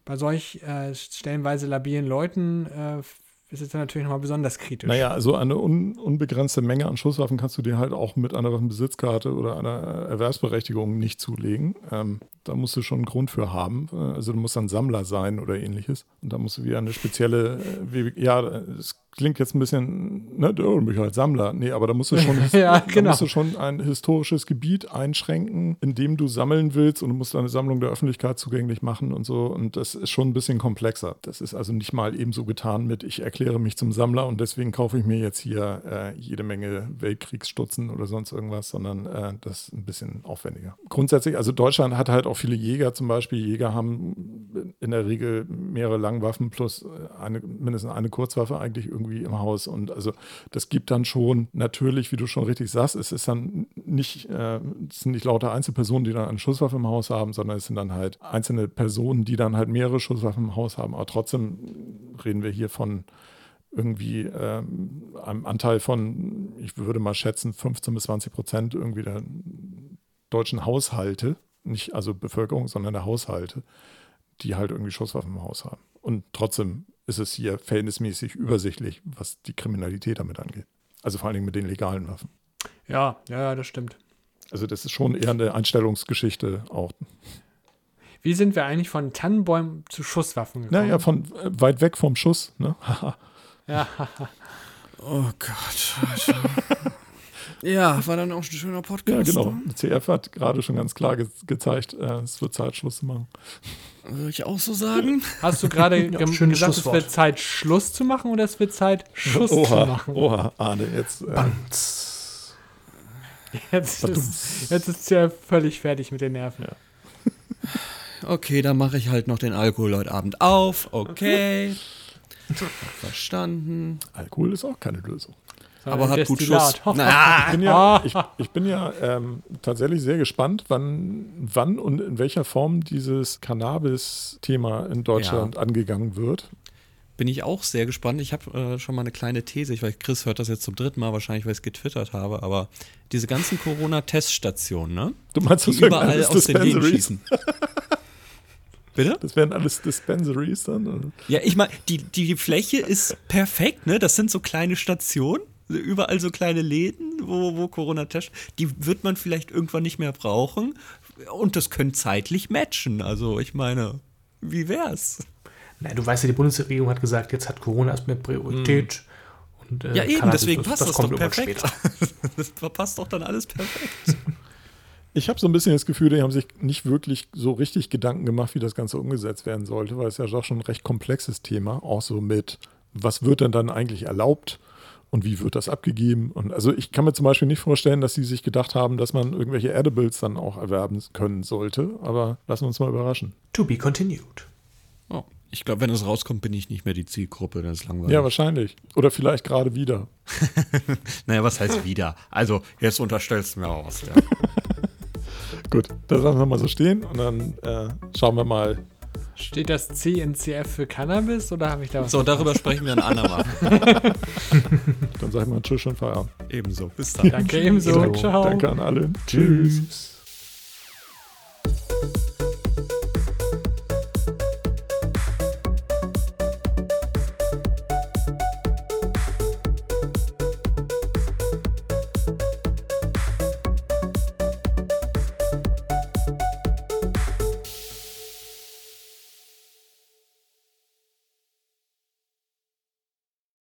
bei solch äh, stellenweise labilen Leuten äh, ist es dann natürlich nochmal besonders kritisch. Naja, also eine un, unbegrenzte Menge an Schusswaffen kannst du dir halt auch mit einer Waffenbesitzkarte oder einer Erwerbsberechtigung nicht zulegen. Ähm, da musst du schon einen Grund für haben. Äh, Also du musst dann Sammler sein oder ähnliches. Und da musst du wieder eine spezielle, äh, ja, es klingt jetzt ein bisschen, ne, du bist halt Sammler. Nee, aber da musst du schon, Ja, da genau. musst du schon ein historisches Gebiet einschränken, in dem du sammeln willst und du musst deine Sammlung der Öffentlichkeit zugänglich machen und so. Und das ist schon ein bisschen komplexer. Das ist also nicht mal eben so getan mit, ich erkläre mich zum Sammler und deswegen kaufe ich mir jetzt hier äh, jede Menge Weltkriegsstutzen oder sonst irgendwas, sondern äh, das ist ein bisschen aufwendiger. Grundsätzlich, also Deutschland hat halt auch viele Jäger zum Beispiel. Jäger haben in der Regel mehrere Langwaffen plus eine, mindestens eine Kurzwaffe eigentlich irgendwie im Haus. Und also das gibt dann schon natürlich, wie du schon richtig sagst, es ist dann nicht, äh, es sind nicht lauter Einzelpersonen, die dann eine Schusswaffe im Haus haben, sondern es sind dann halt einzelne Personen, die dann halt mehrere Schusswaffen im Haus haben. Aber trotzdem reden wir hier von irgendwie ähm, einem Anteil von, ich würde mal schätzen, 15 bis 20 Prozent irgendwie der deutschen Haushalte, nicht also Bevölkerung, sondern der Haushalte, die halt irgendwie Schusswaffen im Haus haben. Und trotzdem ist es hier verhältnismäßig übersichtlich, was die Kriminalität damit angeht. Also vor allen Dingen mit den legalen Waffen. Ja, ja, ja, das stimmt. Also das ist schon eher eine Einstellungsgeschichte auch. Wie sind wir eigentlich von Tannenbäumen zu Schusswaffen gekommen? Naja, von äh, weit weg vom Schuss. Ne? ja, Oh Gott. Alter. ja, war dann auch ein schöner ja, Podcast. genau. ne? Die CF hat gerade schon ganz klar ge gezeigt, äh, es wird Zeit, Schluss zu machen. Würde ich auch so sagen. Hast du gerade Ja, gesagt, es wird Zeit, Schluss zu machen oder es wird Zeit, Schuss zu Oha, machen? oha, Arne, jetzt. Äh. Jetzt ist, jetzt ist ja völlig fertig mit den Nerven. Okay, dann mache ich halt noch den Alkohol heute Abend auf. Okay. Verstanden. Alkohol ist auch keine Lösung. Aber hat gut. Schuss. Na, Ich bin ja, ich, ich bin ja ähm, tatsächlich sehr gespannt, wann, wann und in welcher Form dieses Cannabis-Thema in Deutschland angegangen wird. bin ich auch sehr gespannt. Ich habe äh, schon mal eine kleine These. Ich weiß, Chris hört das jetzt zum dritten Mal wahrscheinlich, weil ich es getwittert habe. Aber diese ganzen Corona-Teststationen, ne? Du meinst, Die das wären überall aus den Dispensaries? schießen. Bitte? Das wären alles Dispensaries dann? oder? Ja, ich meine, die, die Fläche ist perfekt, ne? Das sind so kleine Stationen, überall so kleine Läden, wo, wo Corona-Test. Die wird man vielleicht irgendwann nicht mehr brauchen. Und das können zeitlich matchen. Also, ich meine, wie wär's? Na, du weißt ja, die Bundesregierung hat gesagt, jetzt hat Corona erstmal Priorität. Und, äh, Ja, eben, Cannabis, deswegen passt das, kommt doch irgendwann perfekt. später. das passt doch dann alles perfekt. Ich habe so ein bisschen das Gefühl, die haben sich nicht wirklich so richtig Gedanken gemacht, wie das Ganze umgesetzt werden sollte, weil es ja doch schon ein recht komplexes Thema, auch so mit, was wird denn dann eigentlich erlaubt und wie wird das abgegeben? Und also ich kann mir zum Beispiel nicht vorstellen, dass sie sich gedacht haben, dass man irgendwelche Edibles dann auch erwerben können sollte, aber lassen wir uns mal überraschen. To be continued. Oh, ich glaube, wenn es rauskommt, bin ich nicht mehr die Zielgruppe, das ist langweilig. Ja, wahrscheinlich. Oder vielleicht gerade wieder. naja, was heißt wieder? Also, jetzt unterstellst du mir auch was. Ja. Gut, das lassen wir mal so stehen und dann äh, schauen wir mal. Steht das C in CF für Cannabis oder habe ich da was? So, darüber sprechen wir ein andermal. Dann sag ich mal Tschüss und Feierabend. Ebenso. Bis dann. Danke ebenso. Ciao. Ciao. Danke an alle. Tschüss. Tschüss.